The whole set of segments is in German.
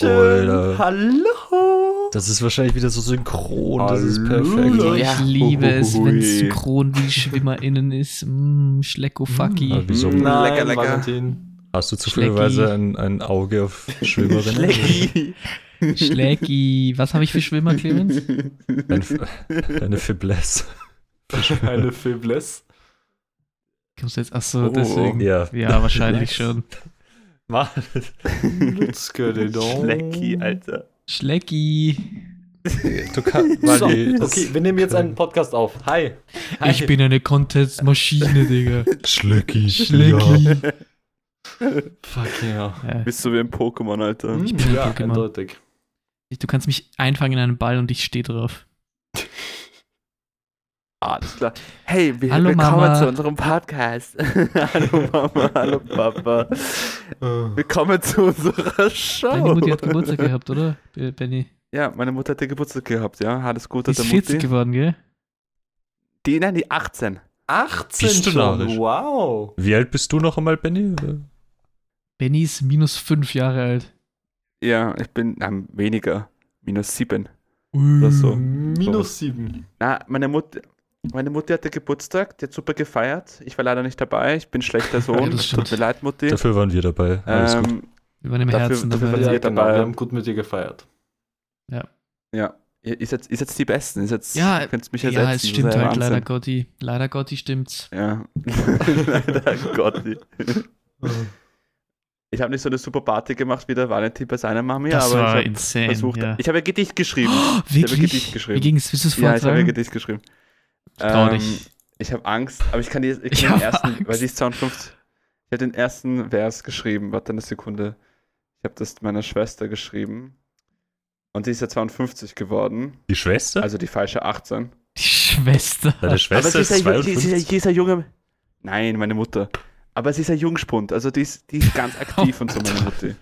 Hallöchen. Alter. Hallo. Das ist wahrscheinlich wieder so synchron. Das ist perfekt. Oh, Ja. ich liebe es, wenn es synchron wie SchwimmerInnen ist. Mm, Schlecko-Fucky. Ah, wieso? Nein, Lecker, lecker. Valentin. Hast du zufälligerweise ein, ein Auge auf Schwimmerinnen? Schlecki. Schlecki. Was habe ich für Schwimmer, Clemens? Ein, eine Faiblesse. Eine Faiblesse. Kommst du jetzt? Achso, Oh. deswegen. Ja. Ja, wahrscheinlich schon. It on. Schlecki, Alter. Schlecki. Du kannst So, okay, wir nehmen jetzt einen Podcast auf. Hi. Hi. Ich bin eine Contest-Maschine, Digga. Schlecki. Schlecki. Fuck yeah. Ja. Bist du wie ein Pokémon, Alter. Hm, bin ein ja, Pokémon. eindeutig. Du kannst mich einfangen in einen Ball und ich stehe drauf. Alles klar. Hey, wir, Hallo, willkommen Mama. zu unserem Podcast. hallo Mama, hallo Papa. Willkommen zu unserer Show. Deine Mutti hat Geburtstag gehabt, oder, Be- Benny? Ja, meine Mutter hat Geburtstag gehabt, ja. Alles Die Gute ist der 40 Mutti. geworden, gell? Die, nein, die 18. 18 Bist du schon. narrisch? Wow. Wie alt bist du noch einmal, Benny? Benny ist minus 5 Jahre alt. Ja, ich bin ähm, weniger. Minus 7. Uh. Das so. Minus 7. Na, meine Mutter. Meine Mutti hatte Geburtstag, die hat super gefeiert. Ich war leider nicht dabei, ich bin schlechter Ja, Sohn. das Tut mir leid, Mutti. Dafür waren wir dabei. Alles gut. ähm, Wir waren im Dafür- Herzen dafür dabei. Ja, genau. dabei? Wir haben gut mit dir gefeiert. ja, ihr, ihr, seid, ihr seid die Besten. Ihr, seid, Ja, ihr könnt mich Ja, ersetzen. es das stimmt ist ja halt, leider Wahnsinn. Gotti. Leider Gotti stimmt's. Ja. leider Gotti. Ich habe nicht so eine super Party gemacht wie der Valentin bei seiner Mami, das aber war ich habe insane, versucht. ja. Ich habe ein Gedicht geschrieben. Oh, Ich habe ein wirklich? Gedicht geschrieben. Wie ging's? Willst du es Ja, ich habe ein vortragen? Gedicht geschrieben. Trau Ähm, dich. ich habe Angst, aber ich kann, die, ich Ich kann den hab ersten, Angst. weil sie ist 52. Ich habe den ersten Vers geschrieben. Warte eine Sekunde. Ich habe das meiner Schwester geschrieben. Und sie ist ja 52 geworden. Die Schwester? Also die falsche 18. Die Schwester. Deine Schwester aber ist sie ist, ein, sie, sie, 52. sie ist ein Junge. Nein, meine Mutter. Aber sie ist ein Jungspund. Also die ist, die ist ganz aktiv und so, meine Mutti.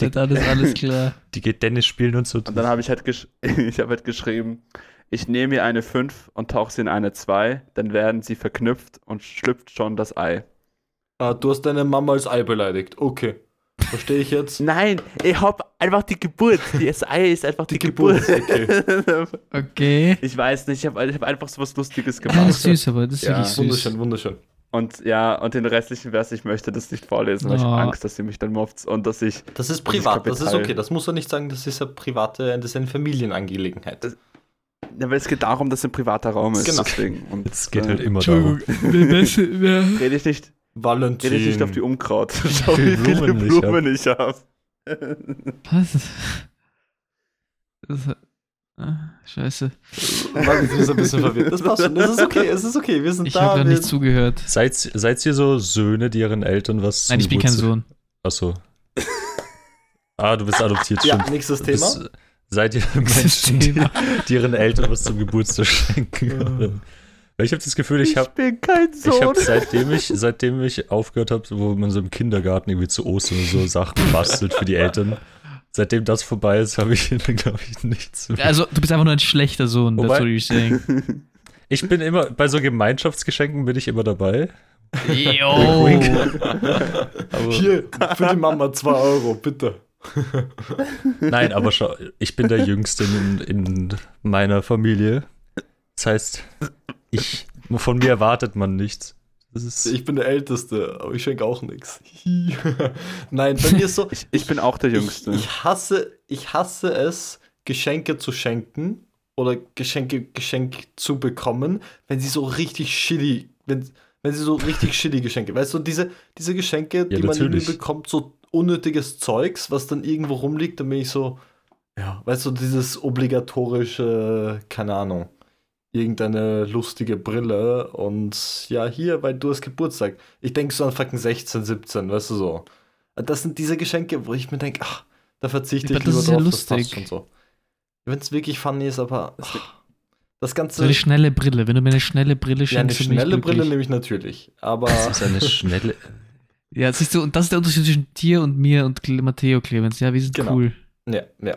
Ja, dann ist alles klar. Die geht Tennis spielen und so. Und dann habe ich halt, gesch ich hab halt geschrieben, ich nehme mir eine 5 und tauche sie in eine 2, dann werden sie verknüpft und schlüpft schon das Ei. Ah, du hast deine Mama als Ei beleidigt. Okay. Verstehe ich jetzt? Nein, ich hab einfach die Geburt. Das Ei ist einfach die, Die Geburt. Geburt, Okay. ich weiß nicht, ich habe ich hab einfach so was Lustiges das gemacht. ist süß, aber das ist Ja. wirklich süß. Wunderschön, wunderschön. Und ja, und den restlichen Vers, ich möchte das nicht vorlesen, weil ich Oh. habe Angst, dass sie mich dann mobbt und dass ich. Das ist Das privat, das ist okay. Das muss er nicht sagen, das ist eine private, das ist eine Familienangelegenheit. Ja, weil es geht darum, dass es ein privater Raum ist. Genau. Deswegen. Und Es geht äh, halt immer darum. Rede ich nicht, Valentin. rede ich nicht auf die Unkraut. Schau, wie viele Blumen ich Blumen ich habe. Was? Das, ah, scheiße. Valentin ist ein bisschen verwirrt. Das passt schon. Das ist okay, es ist okay. Wir sind Ich da. habe gerade nicht zugehört. Seid, seid ihr so Söhne, die ihren Eltern was Nein, ich bin kein Sohn. Achso. Ah, du bist adoptiert, ja, stimmt. nächstes Thema. bist- Seid ihr Menschen, die, die ihren Eltern was zum Geburtstag schenken? Weil ich habe das Gefühl, ich habe bin kein ich Sohn. hab, seitdem ich seitdem ich aufgehört habe, wo man so im Kindergarten irgendwie zu Ostern so Sachen bastelt für die Eltern, seitdem das vorbei ist, habe ich glaube ich nichts mehr. Also, du bist einfach nur ein schlechter Sohn, Wobei- that's what you're saying. Ich bin immer bei so Gemeinschaftsgeschenken bin ich immer dabei. Jo. Hier, für die Mama 2 Euro, bitte. Nein, aber schau, ich bin der Jüngste in, in meiner Familie. Das heißt, ich, von mir erwartet man nichts. Das ist, Ich bin der Älteste, aber ich schenke auch nichts. Nein, bei mir ist so, Ich, ich bin auch der Jüngste. Ich, ich, hasse, ich hasse es, Geschenke zu schenken oder Geschenke geschenkt zu bekommen, wenn sie so richtig shitty, wenn, wenn sie so richtig shitty Geschenke, weißt du, diese, diese Geschenke, die man irgendwie natürlich. bekommt, so unnötiges Zeugs, was dann irgendwo rumliegt, dann bin ich so, ja, weißt du, dieses obligatorische, keine Ahnung, irgendeine lustige Brille und ja, hier, weil du hast Geburtstag. Ich denke so an fucking 16, 17, weißt du so. Das sind diese Geschenke, wo ich mir denke, ach, da verzichte ich das lieber ist ja drauf, das passt lustig. schon so. Wenn es wirklich funny ist, aber ach, das So Ganze, eine schnelle Brille. Wenn du mir eine schnelle Brille ja, eine schenkst, bin ich schnelle Brille nehme ich natürlich, aber das ist eine schnelle. Ja, siehst du, und das ist der Unterschied zwischen dir und mir und Cle- Matteo Clemens. Ja, wir sind Genau. cool. ja, ja.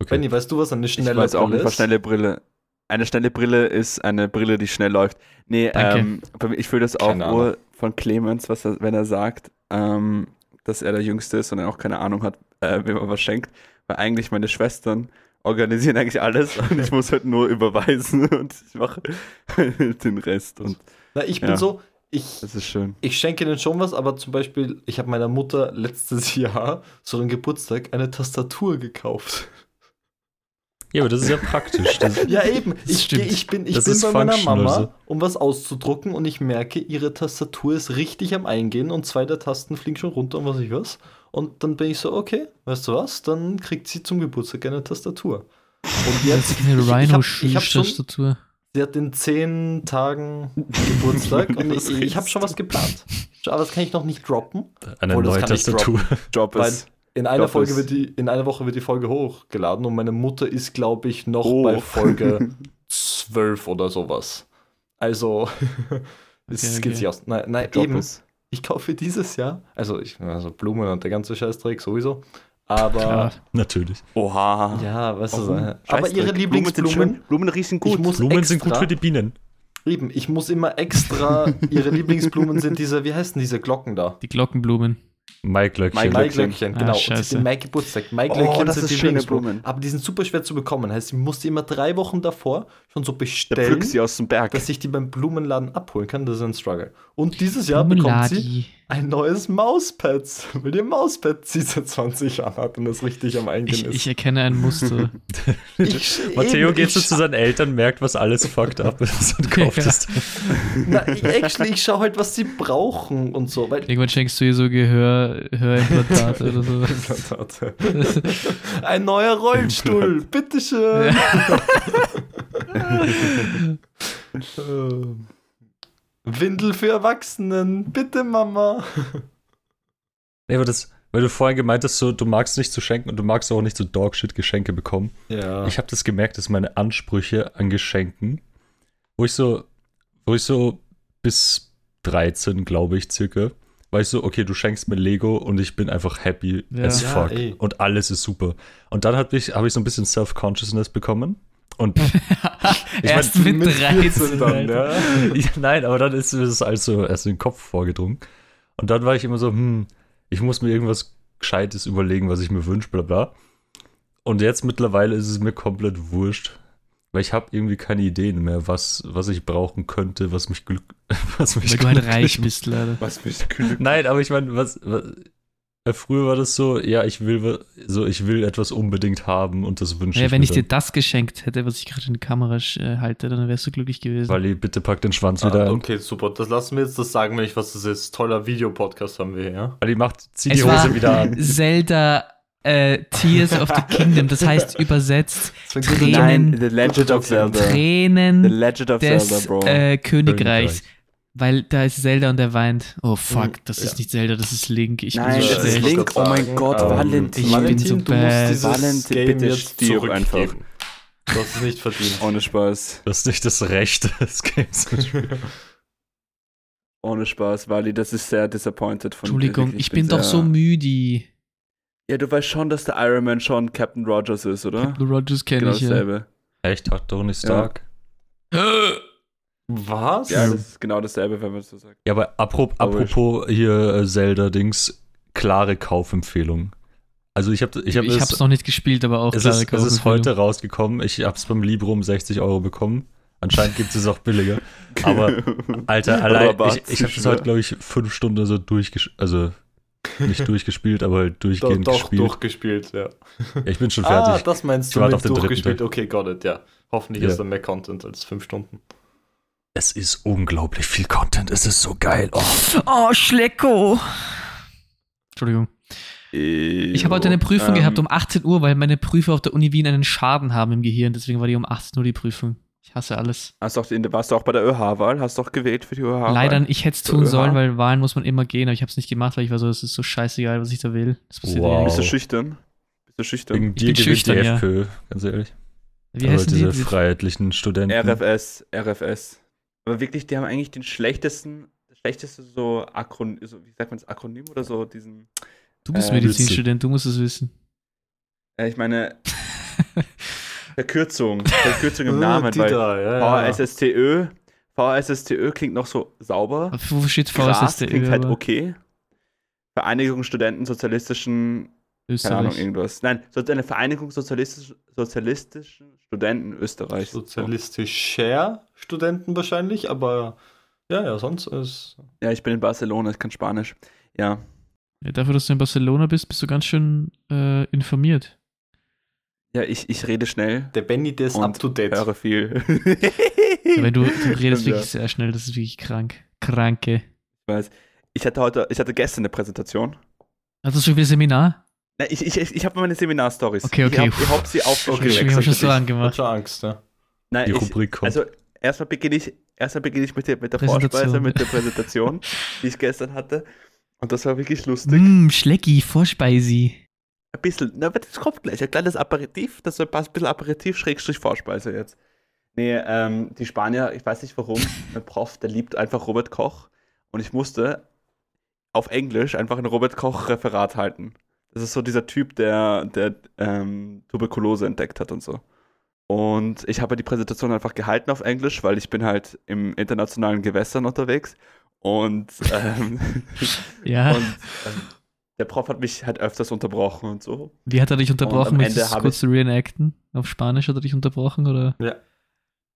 Okay. Benny, weißt du, was eine Ich schnelle weiß auch Brille nicht, was ist? schnelle Brille. Eine schnelle Brille ist eine Brille, die schnell läuft. Nee, Danke. ähm, ich fühle das auch nur von Clemens, was er, wenn er sagt, ähm, dass er der Jüngste ist und er auch keine Ahnung hat, äh, wem er was schenkt. weil eigentlich meine Schwestern organisieren eigentlich alles und ich muss halt nur überweisen und ich mache den Rest. Und Na, ich bin Ja. so, ich, das ist schön. ich schenke ihnen schon was, aber zum Beispiel, ich habe meiner Mutter letztes Jahr so einen Geburtstag eine Tastatur gekauft. Ja, aber das ist ja praktisch. Das, Ja, eben. Ich, ich bin, ich Das bin ist bei meiner Mama, so. um was auszudrucken und ich merke, ihre Tastatur ist richtig am Eingehen und zwei der Tasten fliegen schon runter und was ich was. Und dann bin ich so, okay, weißt du was? Dann kriegt sie zum Geburtstag eine Tastatur. Und Jetzt jetzt, eine ich, sie hat in zehn Tagen Geburtstag und ich, ich habe schon was geplant. Aber das kann ich noch nicht droppen. eine Obwohl, neue Tastatur. Weil ist. in einer Folge wird die, in einer Woche wird die Folge hochgeladen und meine Mutter ist, glaube ich, noch Oh. bei Folge 12 oder sowas. Also, es Okay, geht okay. sich aus. Nein, nein eben. Ich kaufe dieses Jahr, also, ich, also Blumen und der ganze Scheißdreck sowieso. Aber, Klar. Natürlich. Oha. ja, weißt du, Warum? so, aber ihre Blumen, Lieblingsblumen, schön. Blumen riechen gut. Blumen extra, sind gut für die Bienen. eben, ich muss immer extra, ihre Lieblingsblumen sind diese, wie heißen diese Glocken da? Die Glockenblumen. Maiglöckchen. Maiglöckchen. Ah, genau. und sie scheiße. sind Mai Geburtstag. Oh, Maiglöckchen das sind ist die schöne. Blumen. Aber die sind super schwer zu bekommen. Heißt, ich musste immer drei Wochen davor schon so bestellen, pflückt sie aus dem Berg. dass ich die beim Blumenladen abholen kann. Das ist ein Struggle. Und dieses Jahr bekommt sie. Ein neues Mauspad, weil ihr Mauspad sie seit 20 Jahren hat und das richtig am Eingehen Ich, ist. ich erkenne ein Muster. Ich- Matteo eben, geht so zu seinen Eltern, merkt, was alles fucked up ist und kauft Ja. es. Na, ich, actually, ich schaue halt, was sie brauchen und so. Weil Irgendwann schenkst du ihr so Gehör, Hörimplantate oder so. Implantate. Ein neuer Rollstuhl, bitteschön. Ähm, Windel für Erwachsenen, bitte Mama. Nee, aber das, weil du vorhin gemeint hast, so, du magst nicht zu schenken und du magst auch nicht so Dogshit-Geschenke bekommen. Ja. Ich habe das gemerkt, dass meine Ansprüche an Geschenken, wo ich so, wo ich so bis 13, glaube ich, circa, war ich so, okay, du schenkst mir Lego und ich bin einfach happy Ja. as Ja, fuck. ey. und alles ist super. Und dann habe ich, hab ich so ein bisschen Self-Consciousness bekommen. Und Erst mein, mit 14 13. dann, Alter. ja. ja, nein, aber dann ist mir das also erst in den Kopf vorgedrungen. Und dann war ich immer so, hm, ich muss mir irgendwas Gescheites überlegen, was ich mir wünsche, bla bla. Und jetzt mittlerweile ist es mir komplett wurscht, weil ich habe irgendwie keine Ideen mehr, was, was ich brauchen könnte, was mich glück, was mich Weil du halt glücklich reich bist, leider. Was bist du Nein, aber ich meine, was, was früher war das so, ja, ich will so, ich will etwas unbedingt haben und das wünsche Ja, ich wenn mir ich dir das geschenkt hätte, was ich gerade in die Kamera äh, halte, dann wärst du glücklich gewesen. Wally, bitte pack den Schwanz wieder Ah, ein. okay, super. Das lassen wir jetzt, das sagen wir nicht, was das ist. Toller Videopodcast haben wir hier, ja? Wally, macht, zieh Es die Hose war wieder an. Zelda äh, Tears of the Kingdom, das heißt übersetzt Tränen, Nein, The Legend of Zelda. The Tränen Legend of des Zelda, Bro. äh, Königreichs. Königreich. Weil da ist Zelda und er weint. Oh fuck, Mhm, das ja. ist nicht Zelda, das ist Link. Ich Nein, bin so das ist. Link. Oh mein Gott, ähm, Valentin. Ich bin so du musst bad. Valentin, Game bitte jetzt stirb zurückgeben. einfach. Du hast es nicht verdient. Ohne Spaß. Das ist nicht das Recht des Games. zu spielen. Ohne Spaß, Wally, das ist sehr disappointed von dir. Entschuldigung, Wirklich, ich bin doch sehr- so müde. Ja, du weißt schon, dass der Iron Man schon Captain Rogers ist, oder? Captain Rogers kenne Genau ich ja. Echt, hat Tony Stark? Was? Ja, das ist genau dasselbe, wenn man es so sagt. Ja, aber apro Aber apropos hier äh, Zelda-Dings, klare Kaufempfehlung. Also ich habe ich hab ich es, hab's noch nicht gespielt, aber auch es, klare ist, es ist heute rausgekommen. Ich habe es beim Libro um 60 Euro bekommen. Anscheinend gibt es auch billiger. Aber, Alter, allein, ich, ich habe das heute, glaube ich, fünf Stunden so durchgespielt, also nicht durchgespielt, aber halt Doch, durchgehend doch gespielt. durchgespielt, ja. Ja, ich bin schon Ah, fertig. das meinst Ich du warte mit auf den dritten durchgespielt. Okay, got it, ja. Hoffentlich Ja. ist da mehr Content als fünf Stunden. Es ist unglaublich viel Content. Es ist so geil. Oh. Oh, Schlecko! Entschuldigung. Ich habe heute eine Prüfung Ähm, gehabt um 18 Uhr, weil meine Prüfer auf der Uni Wien einen Schaden haben im Gehirn. Deswegen war die um 18 Uhr die Prüfung. Ich hasse alles. Hast du auch, in- warst du auch bei der ÖH-Wahl? Hast du auch gewählt für die ÖH-Wahl? Leider, ich hätte es tun ÖH? sollen, weil Wahlen muss man immer gehen, aber ich habe es nicht gemacht, weil ich war so, es ist so scheißegal, was ich da will. Das passiert Wow. Bist du schüchtern? Bist du schüchtern? Wegen Ich dir bin gewinnt schüchtern, die ja. FPÖ, ganz ehrlich. Wie Aber heißen die? diese Diese- freiheitlichen Studenten. RFS, RFS. Aber wirklich, die haben eigentlich den schlechtesten, das schlechteste so Akronym, so, wie sagt man das, Akronym oder so, diesen, Du bist äh, Medizinstudent, du musst es wissen. äh, ich meine, Verkürzung, Verkürzung im Namen, die weil da, ja, ja. VSSTÖ, VSSTÖ klingt noch so sauber, Wo steht Gras VSSD? klingt halt okay. Vereinigung Studenten Sozialistischen Keine Ahnung, Österreich. irgendwas. Nein, so eine Vereinigung sozialistisch, sozialistischen Studenten Österreichs. Sozialistischer Studenten wahrscheinlich, aber ja, ja, sonst ist. Ja, ich bin in Barcelona, ich kann Spanisch. Ja. Ja, dafür, dass du in Barcelona bist, bist du ganz schön äh, informiert. Ja, ich, ich rede schnell, Der Benny, der ist up to date. höre viel. Ja, weil du, du redest Stimmt, wirklich sehr schnell, das ist wirklich krank. Kranke. Ich weiß. Ich hatte heute, ich hatte gestern eine Präsentation. Hast du schon wieder Seminar? Nein, ich, ich, ich habe meine Seminarstories. Okay, okay. Ich habe hab sie aufgeschrieben. Ich habe schon so angemacht. schon Angst, ja. Nein, Die ich, Rubrik kommt. Also erstmal beginne ich, erstmal beginne ich mit der, mit der Präsentation. Vorspeise, mit der Präsentation, die ich gestern hatte. Und das war wirklich lustig. Mmm, Schlecki, Vorspeisi. Ein bisschen, na, das kommt gleich. Ein kleines Aperitif, das ist ein bisschen Aperitif, Schrägstrich Vorspeise jetzt. Nee, ähm, die Spanier, ich weiß nicht warum, mein Prof, der liebt einfach Robert Koch. Und ich musste auf Englisch einfach ein Robert Koch-Referat halten. Das ist so dieser Typ, der, der ähm, Tuberkulose entdeckt hat und so. Und ich habe die Präsentation einfach gehalten auf Englisch, weil ich bin halt im internationalen Gewässern unterwegs. Und, ähm, Ja. und ähm, der Prof hat mich halt öfters unterbrochen und so. Wie hat er dich unterbrochen? Willst du kurz ich- zu reenacten? Auf Spanisch hat er dich unterbrochen, oder?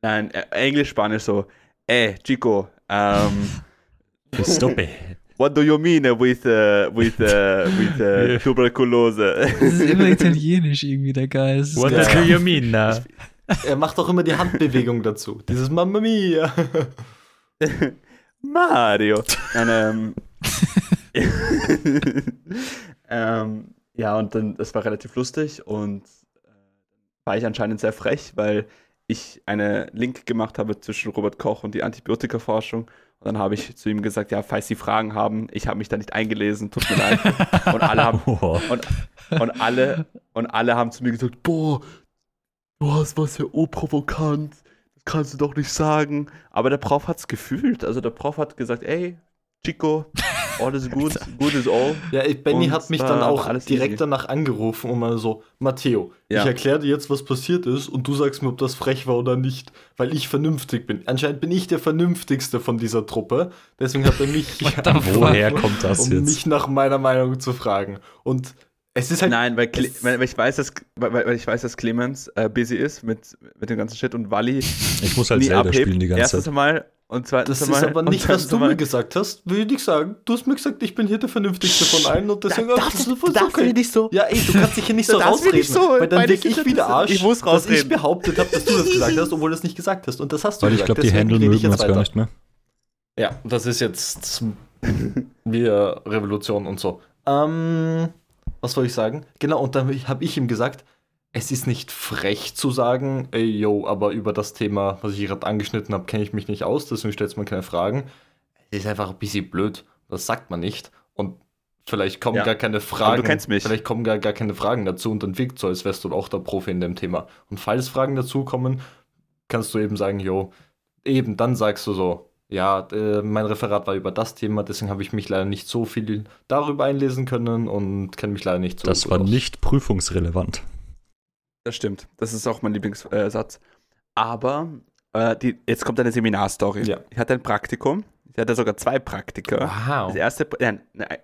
Nein, äh, Englisch, Spanisch so. Ey, Chico, um, Stoppe. What do you mean with, uh, with, uh, with uh, tuberculose? Das ist immer italienisch irgendwie, der Geist. What Ja. do you mean? na? Er macht auch immer die Handbewegung dazu. Dieses Mamma Mia. Mario. Nein, ähm, ähm, ja, und dann, das war relativ lustig und äh, war ich anscheinend sehr frech, weil ich eine Link gemacht habe zwischen Robert Koch und die Antibiotikaforschung. Und dann habe ich zu ihm gesagt, ja, falls Sie Fragen haben, ich habe mich da nicht eingelesen, tut mir leid. Und alle haben, Oh. und, und, alle, und alle haben zu mir gesagt, boah, du hast was ja oh provokant, das kannst du doch nicht sagen. Aber der Prof hat es gefühlt. Also der Prof hat gesagt, ey, Chico, alles gut, good is all. Ja, Benny hat mich dann auch alles direkt easy. danach angerufen und mal so, Matteo, Ja. ich erkläre dir jetzt, was passiert ist und du sagst mir, ob das frech war oder nicht, weil ich vernünftig bin. Anscheinend bin ich der vernünftigste von dieser Truppe, deswegen hat er mich? Woher kommt das um jetzt? mich nach meiner Meinung zu fragen. Und es ist halt Nein, weil, weil, weil ich weiß, dass, weil, weil ich weiß, dass Clemens äh, busy ist mit, mit dem ganzen Shit und Wally Ich muss halt nie abhebt. spielen die ganze Erstens Zeit. einmal und zweitens Das einmal. ist aber nicht, was du einmal- mir gesagt hast, will ich nicht sagen. Du hast mir gesagt, ich bin hier der Vernünftigste von allen und deswegen Da- darfst das du- ist du okay. nicht so- Ja, ey, du kannst dich hier nicht so rausreden, nicht so weil dann wirke ich wieder. Arsch, Ich muss dass ich behauptet habe, dass du das gesagt hast, obwohl du das nicht gesagt hast. Und das hast du Weil ich gesagt. glaube, die ich mögen jetzt uns gar nicht mehr. Ja, das ist jetzt wir Revolution und so. Ähm, was soll ich sagen? Genau, und dann habe ich ihm gesagt, es ist nicht frech zu sagen, ey, yo, aber über das Thema, was ich gerade angeschnitten habe, kenne ich mich nicht aus, deswegen stellt man keine Fragen. Es ist einfach ein bisschen blöd. Das sagt man nicht. Und vielleicht kommen Ja, gar keine Fragen. kennst mich. Vielleicht kommen gar, gar keine Fragen dazu und dann wirkt so, als wärst du auch der Profi in dem Thema. Und falls Fragen dazu kommen, kannst du eben sagen, jo, eben, dann sagst du so, ja, äh, mein Referat war über das Thema, deswegen habe ich mich leider nicht so viel darüber einlesen können und kenne mich leider nicht so Das gut war aus. nicht prüfungsrelevant. Das stimmt. Das ist auch mein Lieblingssatz. Aber äh, die, jetzt kommt eine Seminarstory. Ja. Ich hatte ein Praktikum. Ich hatte sogar zwei Praktika. Wow. Das erste, nein, nein.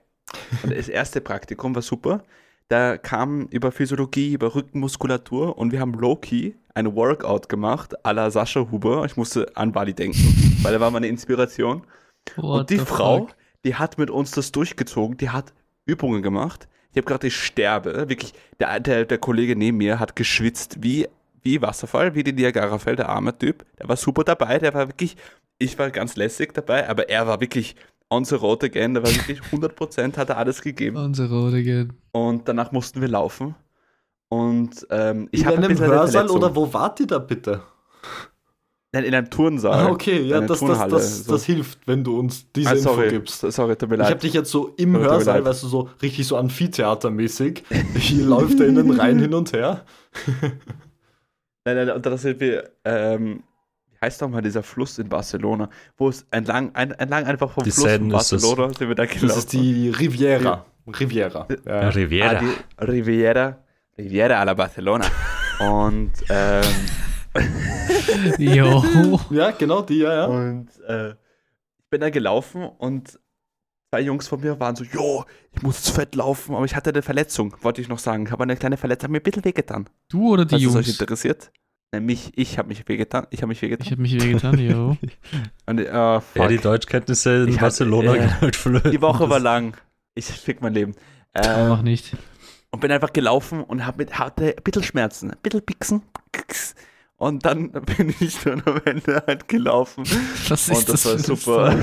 Das erste Praktikum war super. Da kam über Physiologie, über Rückenmuskulatur und wir haben low-key ein Workout gemacht à la Sascha Huber. Ich musste an Bali denken, weil er war meine Inspiration. What und die Frau, fuck? die hat mit uns das durchgezogen, die hat Übungen gemacht. Ich habe gerade, ich sterbe. Wirklich, der, der, der Kollege neben mir hat geschwitzt wie, wie Wasserfall, wie die Niagara-Fell, der arme Typ. Der war super dabei, der war wirklich, ich war ganz lässig dabei, aber er war wirklich on the road again, der war wirklich 100% hat er alles gegeben. Unsere Rodigen. Und danach mussten wir laufen. Und ähm, ich in habe ein einem bisschen eine Hörsaal oder wo wart ihr da bitte? Nein, in einem Turnsaal. Ah, okay, ja, das, das, Turnhalle, das, so. das hilft, wenn du uns diese Ah, Info sorry, gibst. sorry, tut mir Ich habe leid. dich jetzt so im Tut mir Hörsaal, leid. weißt du, so richtig so Amphitheatermäßig. Hier läuft er innen rein hin und her. Nein, nein, und da sind wir, ähm, wie heißt nochmal dieser Fluss in Barcelona, wo es entlang, ein, entlang einfach vom Die Fluss in ist das. Barcelona sind wir da gelaufen. Das ist die Riviera. Riviera. Ja. Riviera. Ah, die Riviera, Riviera a la Barcelona. und, ähm, Jo. ja, genau, die, ja, ja. und äh, ich bin da gelaufen und zwei Jungs von mir waren so, jo, ich muss ins Fett laufen, aber ich hatte eine Verletzung, wollte ich noch sagen. Ich habe eine kleine Verletzung, hat mir ein bisschen wehgetan. Du oder die Falls es euch Jungs? interessiert. Mich, ich habe mich wehgetan. Ich habe mich Ich wehgetan. habe mich wehgetan, jo. Und, äh, Ja, die Deutschkenntnisse in Ich hatte, Barcelona äh, halt flöten. Die Woche war lang. Ich fick mein Leben. Aber Ähm, mach nicht. und bin einfach gelaufen und hab mit, hatte ein bisschen Schmerzen, ein bisschen Pixen. Und dann bin ich dann am Ende halt gelaufen. Was Und das war für super.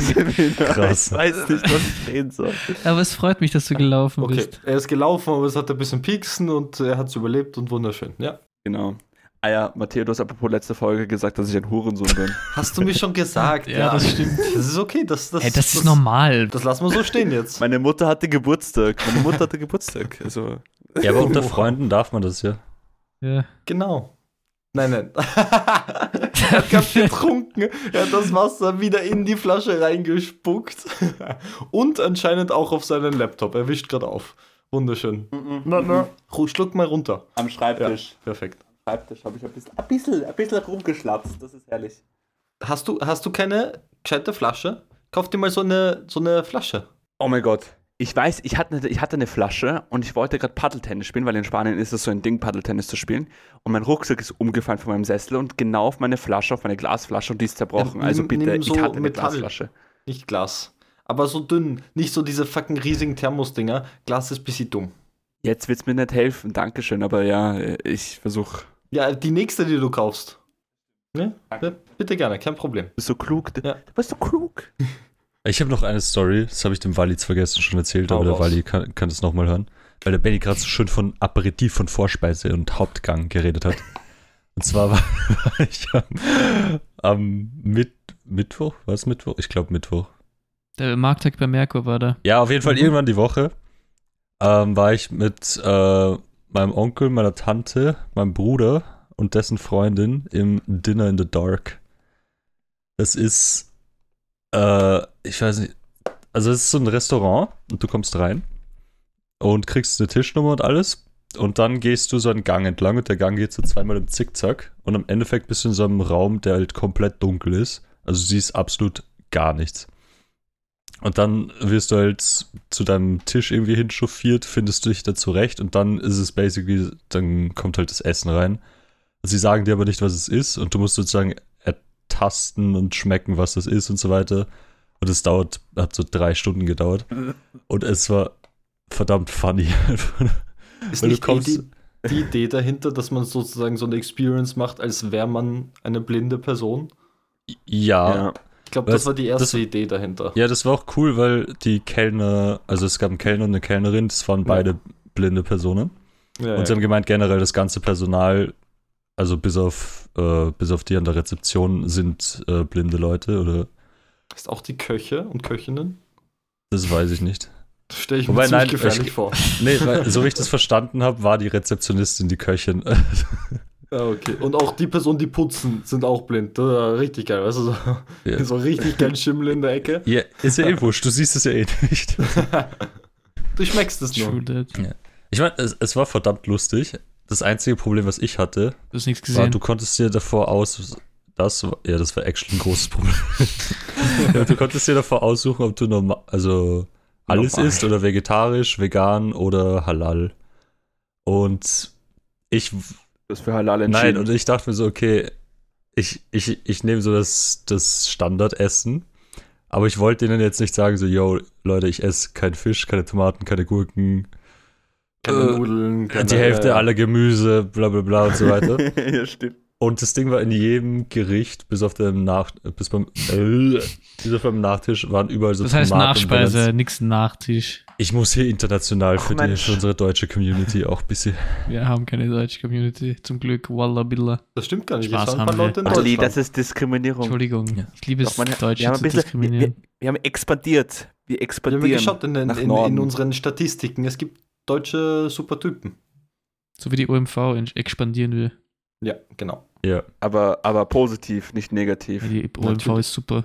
Krass. Ich weiß nicht, was ich sehen soll. Aber es freut mich, dass du gelaufen Okay, bist. er ist gelaufen, aber es hat ein bisschen Pieksen und er hat es überlebt und wunderschön. Ja. Genau. Ah ja, Matteo, du hast apropos letzte Folge gesagt, dass ich ein Hurensohn bin. Hast du mir schon gesagt? Ja, das stimmt. Das ist okay. Das, das, Hey, das ist normal. Das lassen wir so stehen jetzt. Meine Mutter hatte Geburtstag. Meine Mutter hatte Geburtstag. Also, Ja, aber unter Freunden darf man das ja. Ja. Genau. Nein, nein. er hat ganz getrunken. Er hat das Wasser wieder in die Flasche reingespuckt. Und anscheinend auch auf seinen Laptop. Er wischt gerade auf. Wunderschön. Na, na. Ru- Schluck mal runter. am Schreibtisch. Perfekt. Am Schreibtisch habe ich ein bisschen, ein bisschen, ein bisschen rumgeschlapst. Das ist herrlich. Hast du, hast du keine gescheite Flasche? Kauf dir mal so eine, so eine Flasche. Oh mein Gott. Ich weiß, ich hatte, ich hatte eine Flasche und ich wollte gerade Paddeltennis spielen, weil in Spanien ist es so ein Ding, Paddeltennis zu spielen. Und mein Rucksack ist umgefallen von meinem Sessel und genau auf meine Flasche, auf meine Glasflasche und die ist zerbrochen. Ja, also nimm- bitte, nimm ich so hatte eine Metall. Glasflasche. Nicht Glas. Aber so dünn. Nicht so diese fucking riesigen Thermosdinger. Glas ist ein bisschen dumm. Jetzt wird's mir nicht helfen, Dankeschön, aber ja, ich versuche. Ja, die nächste, die du kaufst. Ne? Bitte gerne, kein Problem. Du bist so klug. Ja. Du bist so klug. Ich habe noch eine Story, das habe ich dem Wally jetzt vergessen schon erzählt, Hau aber der raus. Wally kann, kann das nochmal hören. Weil der Benny gerade so schön von Aperitif, von Vorspeise und Hauptgang geredet hat. Und zwar war, war ich am, am Mit, Mittwoch, war es Mittwoch? Ich glaube Mittwoch. Der Markttag bei Merkur war da. Ja, auf jeden Fall Mhm. irgendwann die Woche ähm, war ich mit äh, meinem Onkel, meiner Tante, meinem Bruder und dessen Freundin im Dinner in the Dark. Das ist, äh, ich weiß nicht, also es ist so ein Restaurant und du kommst rein und kriegst eine Tischnummer und alles und dann gehst du so einen Gang entlang und der Gang geht so zweimal im Zickzack und im Endeffekt bist du in so einem Raum, der halt komplett dunkel ist. Also du siehst absolut gar nichts. Und dann wirst du halt zu deinem Tisch irgendwie hinchauffiert, findest du dich da zurecht und dann ist es basically, dann kommt halt das Essen rein. Sie sagen dir aber nicht, was es ist und du musst sozusagen ertasten und schmecken, was das ist und so weiter. Und es dauert, hat so drei Stunden gedauert. Und es war verdammt funny. Ist Weil du nicht eh kommst- die, die Idee dahinter, dass man sozusagen so eine Experience macht, als wäre man eine blinde Person? ja, Ich glaube, Was- das war die erste das- Idee dahinter. Ja, das war auch cool, weil die Kellner, also es gab einen Kellner und eine Kellnerin, das waren beide blinde Personen. Ja, Und sie ja. haben gemeint, generell das ganze Personal, also bis auf, äh, bis auf die an der Rezeption, sind äh, blinde Leute oder Ist auch die Köche und Köchinnen? das weiß ich nicht. Das stelle ich mir Wobei, ziemlich nein, gefährlich ich- vor. Nee, weil, so wie ich das verstanden habe, war die Rezeptionistin die Köchin. Ja, okay. Und auch die Personen, die putzen, sind auch blind. Das ist ja richtig geil, weißt du? So, Ja. so richtig geil Schimmel in der Ecke. ja, ist ja eh wurscht, du siehst es ja eh nicht. Du schmeckst es nur. That. Ich meine, es, es war verdammt lustig. Das einzige Problem, was ich hatte, Du hast nichts war, du konntest dir davor aus. Das war, ja, das war actually ein großes Problem. ja, du konntest dir davor aussuchen, ob du normal, also alles Normal. isst oder vegetarisch, vegan oder halal. Und ich, Das für Halal nein, entschieden. und ich dachte mir so, okay, ich, ich, ich nehme so das, das Standardessen, aber ich wollte denen jetzt nicht sagen, so, yo, Leute, ich esse kein Fisch, keine Tomaten, keine Gurken, Keine Äh, Nudeln, keine, die Hälfte aller Gemüse, bla bla bla und so weiter. ja, stimmt. Und das Ding war in jedem Gericht, bis auf dem Nach bis beim äh, bis auf beim Nachtisch waren überall so das heißt Tomaten Nachspeise, nix Nachtisch. Ich muss hier international für, die, für unsere deutsche Community auch ein bisschen. Wir haben keine deutsche Community. Zum Glück. Walla Billa. Das stimmt gar nicht. Spaß ein haben paar wir. Leute in Ali, das ist Diskriminierung. Entschuldigung. Ja. Ich liebe es, Doch, meine- Deutsche wir haben zu ein bisschen, wir, diskriminieren. wir, wir haben expandiert. Wir Wir expandieren. haben geschaut in, den, in, in unseren Statistiken. Es gibt deutsche Supertypen. So wie die OMV expandieren will. Ja, genau. Ja. aber, aber positiv, nicht Ja, negativ. die OMV Natürlich. ist super.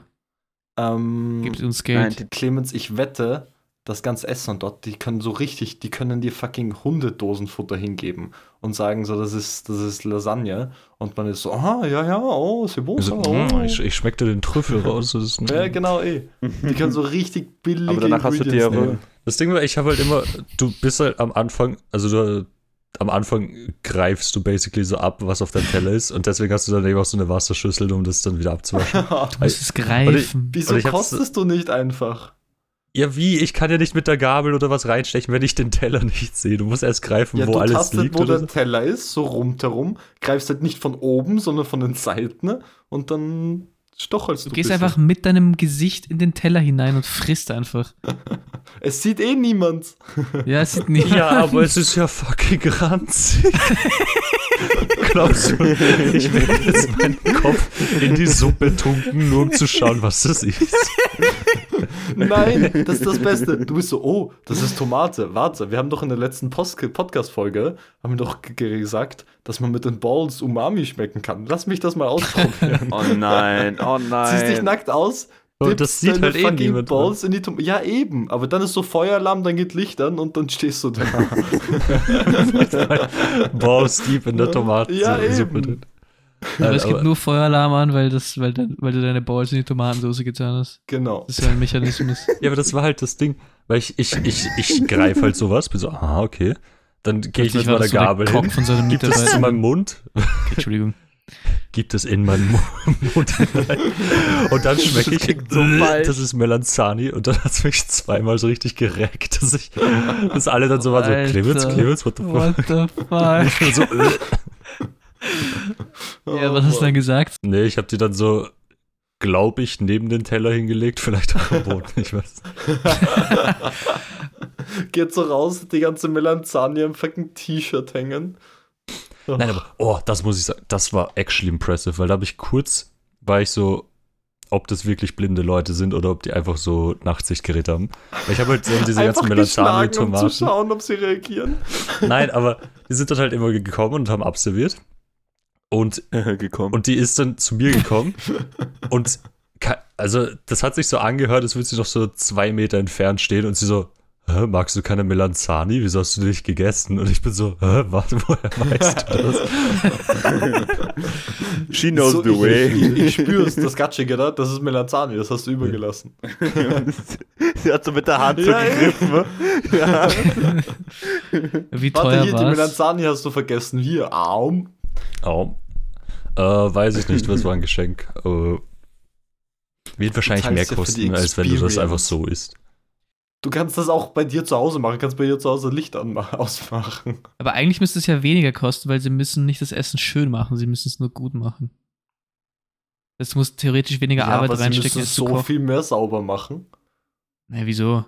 Ähm, Gibt uns Nein, Geld. die, Clemens, ich wette, das ganze Essen dort, die können so richtig, die können dir fucking Hundedosenfutter hingeben und sagen so, das ist, das ist Lasagne. Und man ist so, aha, ja, ja, oh, c'est bon, Also, ça, oh. mm, ich, ich schmeckte den Trüffel raus. Das, ist, Ja, genau, eh. Die können so richtig billige Aber danach hast du Diarrhoe. nehmen. das Ding war, ich habe halt immer, du bist halt am Anfang, also du, am Anfang greifst du basically so ab, was auf deinem Teller ist und deswegen hast du dann eben auch so eine Wasserschüssel, um das dann wieder abzuwaschen. Du musst es greifen. Wieso Und ich hab's- kostest du nicht einfach? ja, wie? Ich kann ja nicht mit der Gabel oder was reinstechen, wenn ich den Teller nicht sehe. Du musst erst greifen, Ja, wo du alles tastet, liegt wo oder der so. Teller ist, so rundherum, greifst halt nicht von oben, sondern von den Seiten und dann stochelst du. Du gehst bisschen. einfach mit deinem Gesicht in den Teller hinein und frisst einfach. Es sieht eh niemand. Ja, es sieht nicht. Ja, aber es ist ja fucking ranzig. Glaubst du, ich werde jetzt meinen Kopf in die Suppe tunken, nur um zu schauen, was das ist? Nein, das ist das Beste. Du bist so, oh, das ist Tomate. Warte, wir haben doch in der letzten Podcast-Folge, haben wir doch gesagt, dass man mit den Balls Umami schmecken kann. Lass mich das mal ausprobieren. Oh nein, oh Ziehst dich nein. nackt aus, Und das sieht halt eh niemand. Balls in die Tom Ja, eben. Aber dann ist so Feueralarm, dann geht Licht an und dann stehst du da. Balls deep in der Tomatensuppe Ja, eben. drin. Aber es gibt nur Feueralarm an, weil, das, weil, de- weil du deine Balls in die Tomatensauce getan hast. genau. Das ist ja ein Mechanismus. Ja, aber das war halt das Ding. Weil ich, ich, ich, ich greife halt sowas, bin so, ah, okay. Dann gehe ich mit meiner das so Gabel hin, so einem gibt es zu meinem Mund, Okay, Entschuldigung. Gibt es in meinen Mu- Mund hinein. Und dann schmecke ich, klingt so das ist Melanzani und dann hat es mich zweimal so richtig gereckt, dass ich, dass alle dann so waren so, Alter. Clemens, Clemens, what the fuck? What the fuck? So, äh. Ja, was hast du dann gesagt? Nee, ich habe die dann so, glaube ich, neben den Teller hingelegt, vielleicht auch am Boden, ich weiß. Geht so raus, die ganze Melanzani im fucking T-Shirt hängen. Nein, aber, oh, das muss ich sagen, das war actually impressive, weil da habe ich kurz, war ich so, ob das wirklich blinde Leute sind oder ob die einfach so Nachtsichtgerät haben. Weil ich habe halt so diese Einfach ganzen geschlagen, um zu schauen, ob sie reagieren. Nein, aber die sind dann halt immer gekommen und haben abserviert. Und, gekommen. und die ist dann zu mir gekommen und also das hat sich so angehört, als würde sie noch so zwei Meter entfernt stehen und sie so, Hä, magst du keine Melanzani? Wieso hast du die nicht gegessen? Und ich bin so, Hä, warte, woher weißt du das? She knows So, the ich, way. Ich, ich spür's, das Gatschige da, das ist Melanzani, das hast du übergelassen. Sie hat so mit der Hand so Ja, gegriffen. Ja. Wie Warte, teuer hier, die war's? Melanzani hast du vergessen. Hier, Aum. Oh. Äh, weiß ich nicht, was war ein Geschenk. Äh, wird wahrscheinlich mehr die kosten, als wenn du das einfach so isst. Du kannst das auch bei dir zu Hause machen, kannst bei dir zu Hause Licht ausmachen. Aber eigentlich müsste es ja weniger kosten, weil sie müssen nicht das Essen schön machen, sie müssen es nur gut machen. Es muss theoretisch weniger Arbeit aber sie reinstecken, müssen es zu so kochen. viel mehr sauber machen. Na, wieso?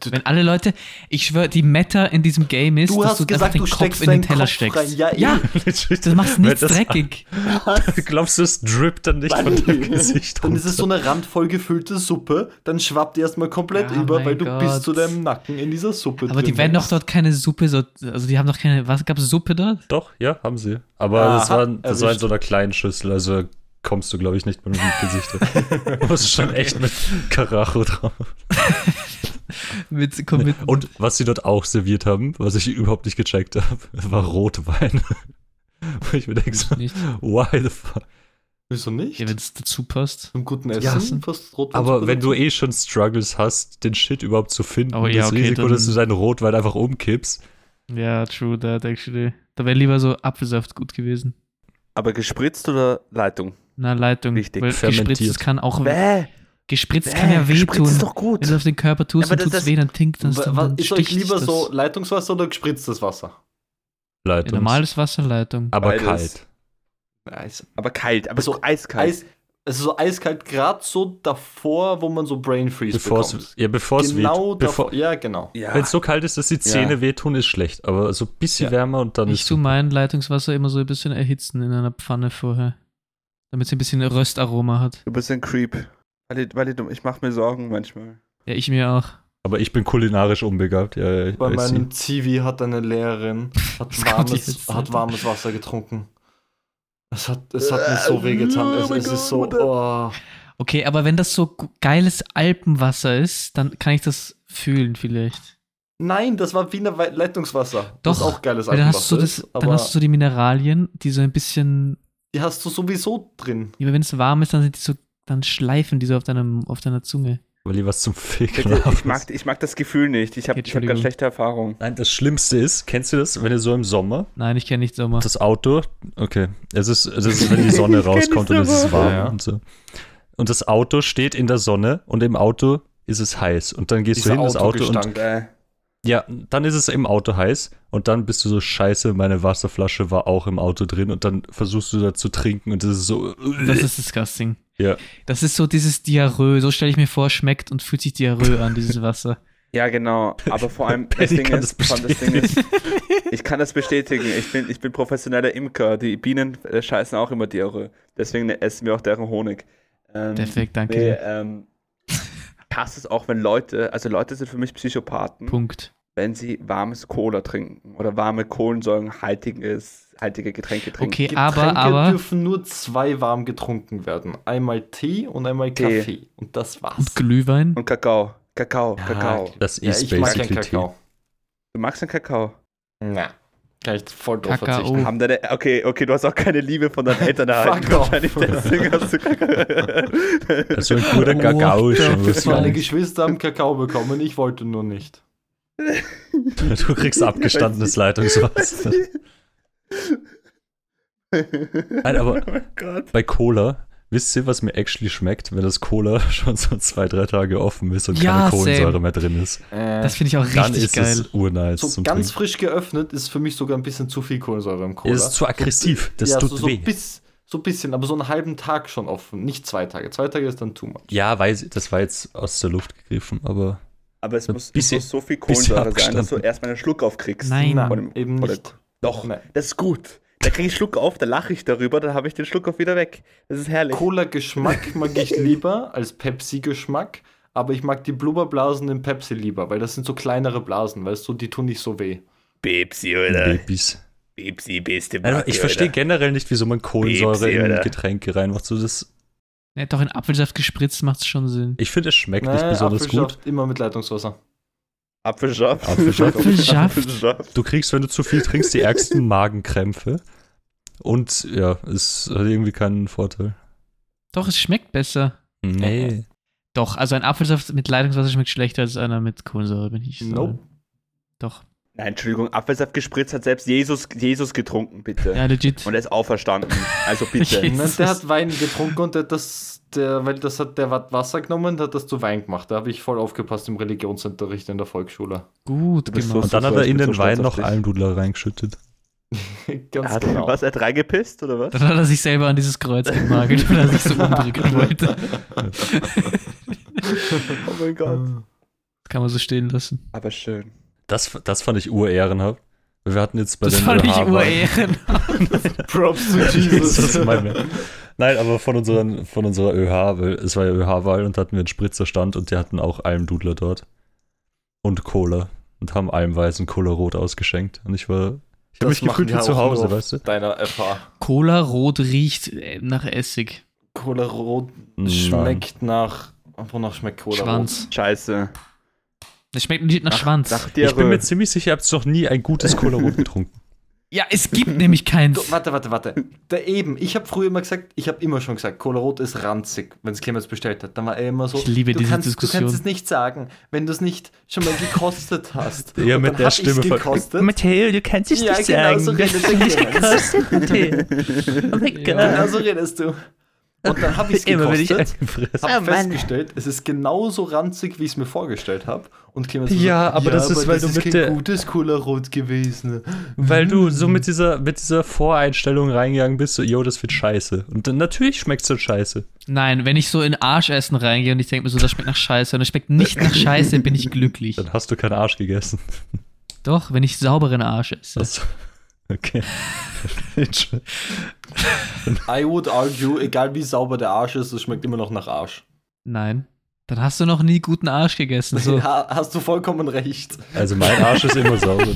Du, Wenn alle Leute, ich schwöre, die Meta in diesem Game ist, du dass hast du gesagt, einfach du den Kopf in den Teller Kopf steckst. rein. Ja, ja das macht nichts das- dreckig. Glaubst du, es drippt dann nicht von deinem Gesicht Dann ist es so runter? eine randvoll gefüllte Suppe, dann schwappt die erstmal komplett Ja, über, weil du Gott. bis zu deinem Nacken in dieser Suppe Aber die werden doch dort keine Suppe, so, also die haben doch keine, was gab es Suppe dort? Doch, ja, haben sie. Aber Aha, das, war, das war in so einer kleinen Schüssel, also kommst du, glaube ich, nicht mit dem Gesicht. Du musst schon echt mit Karacho drauf. Mit, komm mit, Und was sie dort auch serviert haben, was ich überhaupt nicht gecheckt habe, war Rotwein. Wo ich mir denke, so, nicht. why the fuck? Wieso nicht? Ja, wenn es dazu passt. Zum guten Ja. Essen passt Rotwein Aber wenn du eh schon Struggles hast, den Shit überhaupt zu finden, Oh ja, das okay, Risiko, dass du deinen Rotwein einfach umkippst, Ja, true that actually. Da wäre lieber so Apfelsaft gut gewesen. Aber gespritzt oder Leitung? Na, Leitung. Richtig. Weil Fermentiert. gespritztes kann auch, Bäh, gespritzt bäh, kann ja gespritzt wehtun. ist doch gut. Wenn du auf den Körper tust, Ja, aber dann tut's das- weh, dann tinkt das. Dann, dann ist euch lieber das. so Leitungswasser oder gespritztes Wasser? Ja, Leitung. normales Wasserleitung. aber Beides. kalt. Eis. Aber kalt, aber Also, so eiskalt. Eis, also so eiskalt, gerade so davor, wo man so Brain Freeze Bevor bekommt. es, ja, bevor es Genau weht. Bevor, davor. Ja, genau. ja. Wenn es so kalt ist, dass die Zähne wehtun, ist schlecht. Aber so ein bisschen Ja. wärmer und dann Ich ist tue mein Leitungswasser immer so ein bisschen erhitzen in einer Pfanne vorher. Damit es ein bisschen Röstaroma hat. du bist ein Creep. Weil ich, weil ich, ich mache mir Sorgen manchmal. Ja, ich mir auch. Aber ich bin kulinarisch unbegabt. Ja, ja, Bei meinem Zivi hat eine Lehrerin hat warmes, hat warmes Wasser getrunken. Es hat, es hat mir so wehgetan. Oh Es, es ist so. Oh. Okay, aber wenn das so geiles Alpenwasser ist, dann kann ich das fühlen vielleicht. Nein, das war Wiener Leitungswasser. das ist Doch, auch geiles Weil dann hast, du Alpenwasser das, ist, dann hast du so die Mineralien, die so ein bisschen, die hast du sowieso drin. ja, wenn es warm ist, dann sind die so, dann schleifen die so auf, deinem, auf deiner Zunge. Weil die was zum Ficken ich, mag, ich mag das Gefühl nicht. Ich habe ich hab ganz schlechte Erfahrungen. Nein, das Schlimmste ist, kennst du das, wenn ihr so im Sommer Nein, ich kenne nicht Sommer. das Auto, okay, es ist, es ist wenn die Sonne rauskommt und es ist warm Ja. und so. Und das Auto steht in der Sonne und im Auto ist es heiß. Und dann gehst du Dieser hin, das Auto und Autogestank. Äh, ja, dann ist es im Auto heiß und dann bist du so scheiße, meine Wasserflasche war auch im Auto drin und dann versuchst du da zu trinken und das ist so Das ist disgusting. Ja. Das ist so dieses Diarrhoe. So stelle ich mir vor, schmeckt und fühlt sich Diarrhoe an, dieses Wasser. ja, genau. Aber vor allem, das Ding, kann ist, das vor allem das Ding ist, ich kann das bestätigen. Ich bin, ich bin professioneller Imker. Die Bienen äh, scheißen auch immer Diarrhoe. Deswegen essen wir auch deren Honig. Ähm, Perfekt, danke. Nee, ähm, hasse es auch, wenn Leute, also Leute sind für mich Psychopathen, Punkt. Wenn sie warmes Cola trinken oder warme Kohlensäurenhaltiges, haltige Getränke trinken. Okay, Getränke aber, aber, dürfen nur zwei warm getrunken werden. Einmal Tee und einmal Tee. Kaffee. Und das war's. und Glühwein. Und Kakao. Kakao, Ja, Kakao. Das ja, ist ich mag keinen basically Tea. Kakao. Du magst den Kakao? Na, kann ich voll drauf Kakao. verzichten. Haben deine, okay, okay, du hast auch keine Liebe von deinen Eltern erhalten. Fuck off. Wahrscheinlich deswegen hast du Kakao. Das ist so ein guter Kakao the schon. was Meine. Geschwister haben Kakao bekommen, ich wollte nur nicht. Du kriegst abgestandenes Leitungswasser. Nein, aber Oh Gott. bei Cola, wisst ihr, was mir actually schmeckt, wenn das Cola schon so zwei, drei Tage offen ist und Ja, keine Kohlensäure same. mehr drin ist? Äh, Das finde ich auch Dann richtig ist geil. es urnice so zum ganz Trinken. frisch geöffnet ist für mich sogar ein bisschen zu viel Kohlensäure im Cola. Ist zu aggressiv, das ja, tut so, so, weh. Bis, so ein bisschen, aber so einen halben Tag schon offen. Nicht zwei Tage. Zwei Tage ist dann too much. Ja, weiß, das war jetzt aus der Luft gegriffen, aber Aber es muss, es bisschen- muss so viel Kohlensäure sein, dass du erstmal einen Schluck aufkriegst. Nein. Nein, Oder- eben oder- nicht. Doch, Nein. das ist gut. Da kriege ich Schluck auf, da lache ich darüber, dann habe ich den Schluck auf wieder weg. Das ist herrlich. Cola-Geschmack mag ich lieber als Pepsi-Geschmack, aber ich mag die Blubberblasen im Pepsi lieber, weil das sind so kleinere Blasen, weißt du, die tun nicht so weh. Pepsi, Babys. Pepsi, beste Also ich verstehe generell nicht, wieso man Kohlensäure Pepsi, in oder? Getränke reinmacht. So das, Ja, doch in Apfelsaft gespritzt macht es schon Sinn. ich finde, es schmeckt nicht Nee, besonders gut. Apfelsaft Immer mit Leitungswasser. Apfelsaft. Apfelsaft. Apfelsaft? Apfelsaft. Du kriegst, wenn du zu viel trinkst, die ärgsten Magenkrämpfe. Und ja, es hat irgendwie keinen Vorteil. Doch, es schmeckt besser. Nee. Doch, also ein Apfelsaft mit Leitungswasser schmeckt schlechter als einer mit Kohlensäure, bin ich. Nope. Doch. Nein, Entschuldigung, Apfelsaft gespritzt hat selbst Jesus, Jesus getrunken, bitte. Ja, legit. Und er ist auferstanden. Also bitte. Nein, der hat Wein getrunken und der hat das, der, weil das hat, der hat Wasser genommen und hat das zu Wein gemacht. Da habe ich voll aufgepasst im Religionsunterricht in der Volksschule. Gut bist gemacht. Und dann hat so, er ich in den so Wein noch. Almdudler reingeschüttet. Ganz Hat, genau. Was, er hat reingepisst oder was? Dann hat er sich selber an dieses Kreuz genagelt, weil er sich so umbringen wollte. Oh mein Gott. Kann man so stehen lassen. Aber schön. Das, das fand ich urehrenhaft. Wir hatten jetzt bei Das den fand ich ÖH-Wahlen- urehren. Props zu Das Jesus. Nein, aber von, unseren, von unserer ÖH, weil es war ja ÖH-Wahl und da hatten wir einen Spritzerstand und die hatten auch Almdudler dort. Und Cola. Und haben Almweiß und Cola Rot ausgeschenkt. Und ich war. Ich habe Das mich gefühlt wie zu auch Hause, weißt du? Deiner FH. Cola rot riecht äh, nach Essig. Cola Rot Nein. schmeckt nach. Wonach schmeckt Cola Schwanz. Scheiße. Es schmeckt nicht nach Schwanz. Nach Ich bin mir ziemlich sicher, ihr habt noch nie ein gutes Cola Rot getrunken. ja, es gibt nämlich keins. Du, warte, warte, warte. Da eben, ich habe früher immer gesagt, ich habe immer schon gesagt, Cola Rot ist ranzig, wenn es Clemens bestellt hat. Dann war er immer so, Ich liebe du, diese kannst, du Diskussion. kannst es nicht sagen, wenn du es nicht schon mal gekostet hast. Ja, Und mit der Stimme gekostet. Matteo, du kannst es ja, genau so redet der Clemens. Oh mein Ja. Genau so redest du. Und dann habe ich es Immer wenn ich gekostet, habe Oh festgestellt, es ist genauso ranzig, wie ich es mir vorgestellt habe. Und Clemens so, Ja, aber das ist, weil das du ist mit kein der- gutes Cola Rot gewesen. Weil du so mit dieser, mit dieser Voreinstellung reingegangen bist, so, yo, das wird scheiße. Und dann natürlich schmeckt es dann scheiße. Nein, wenn ich so in Arschessen reingehe und ich denke mir so, das schmeckt nach Scheiße und es schmeckt nicht nach Scheiße, bin ich glücklich. Dann hast du keinen Arsch gegessen. Doch, wenn ich sauberen Arsch esse. Das, okay. I would argue, egal wie sauber der Arsch ist, es schmeckt immer noch nach Arsch. Nein. Dann hast du noch nie guten Arsch gegessen. So. Ja, hast du vollkommen recht. also mein Arsch ist immer sauber.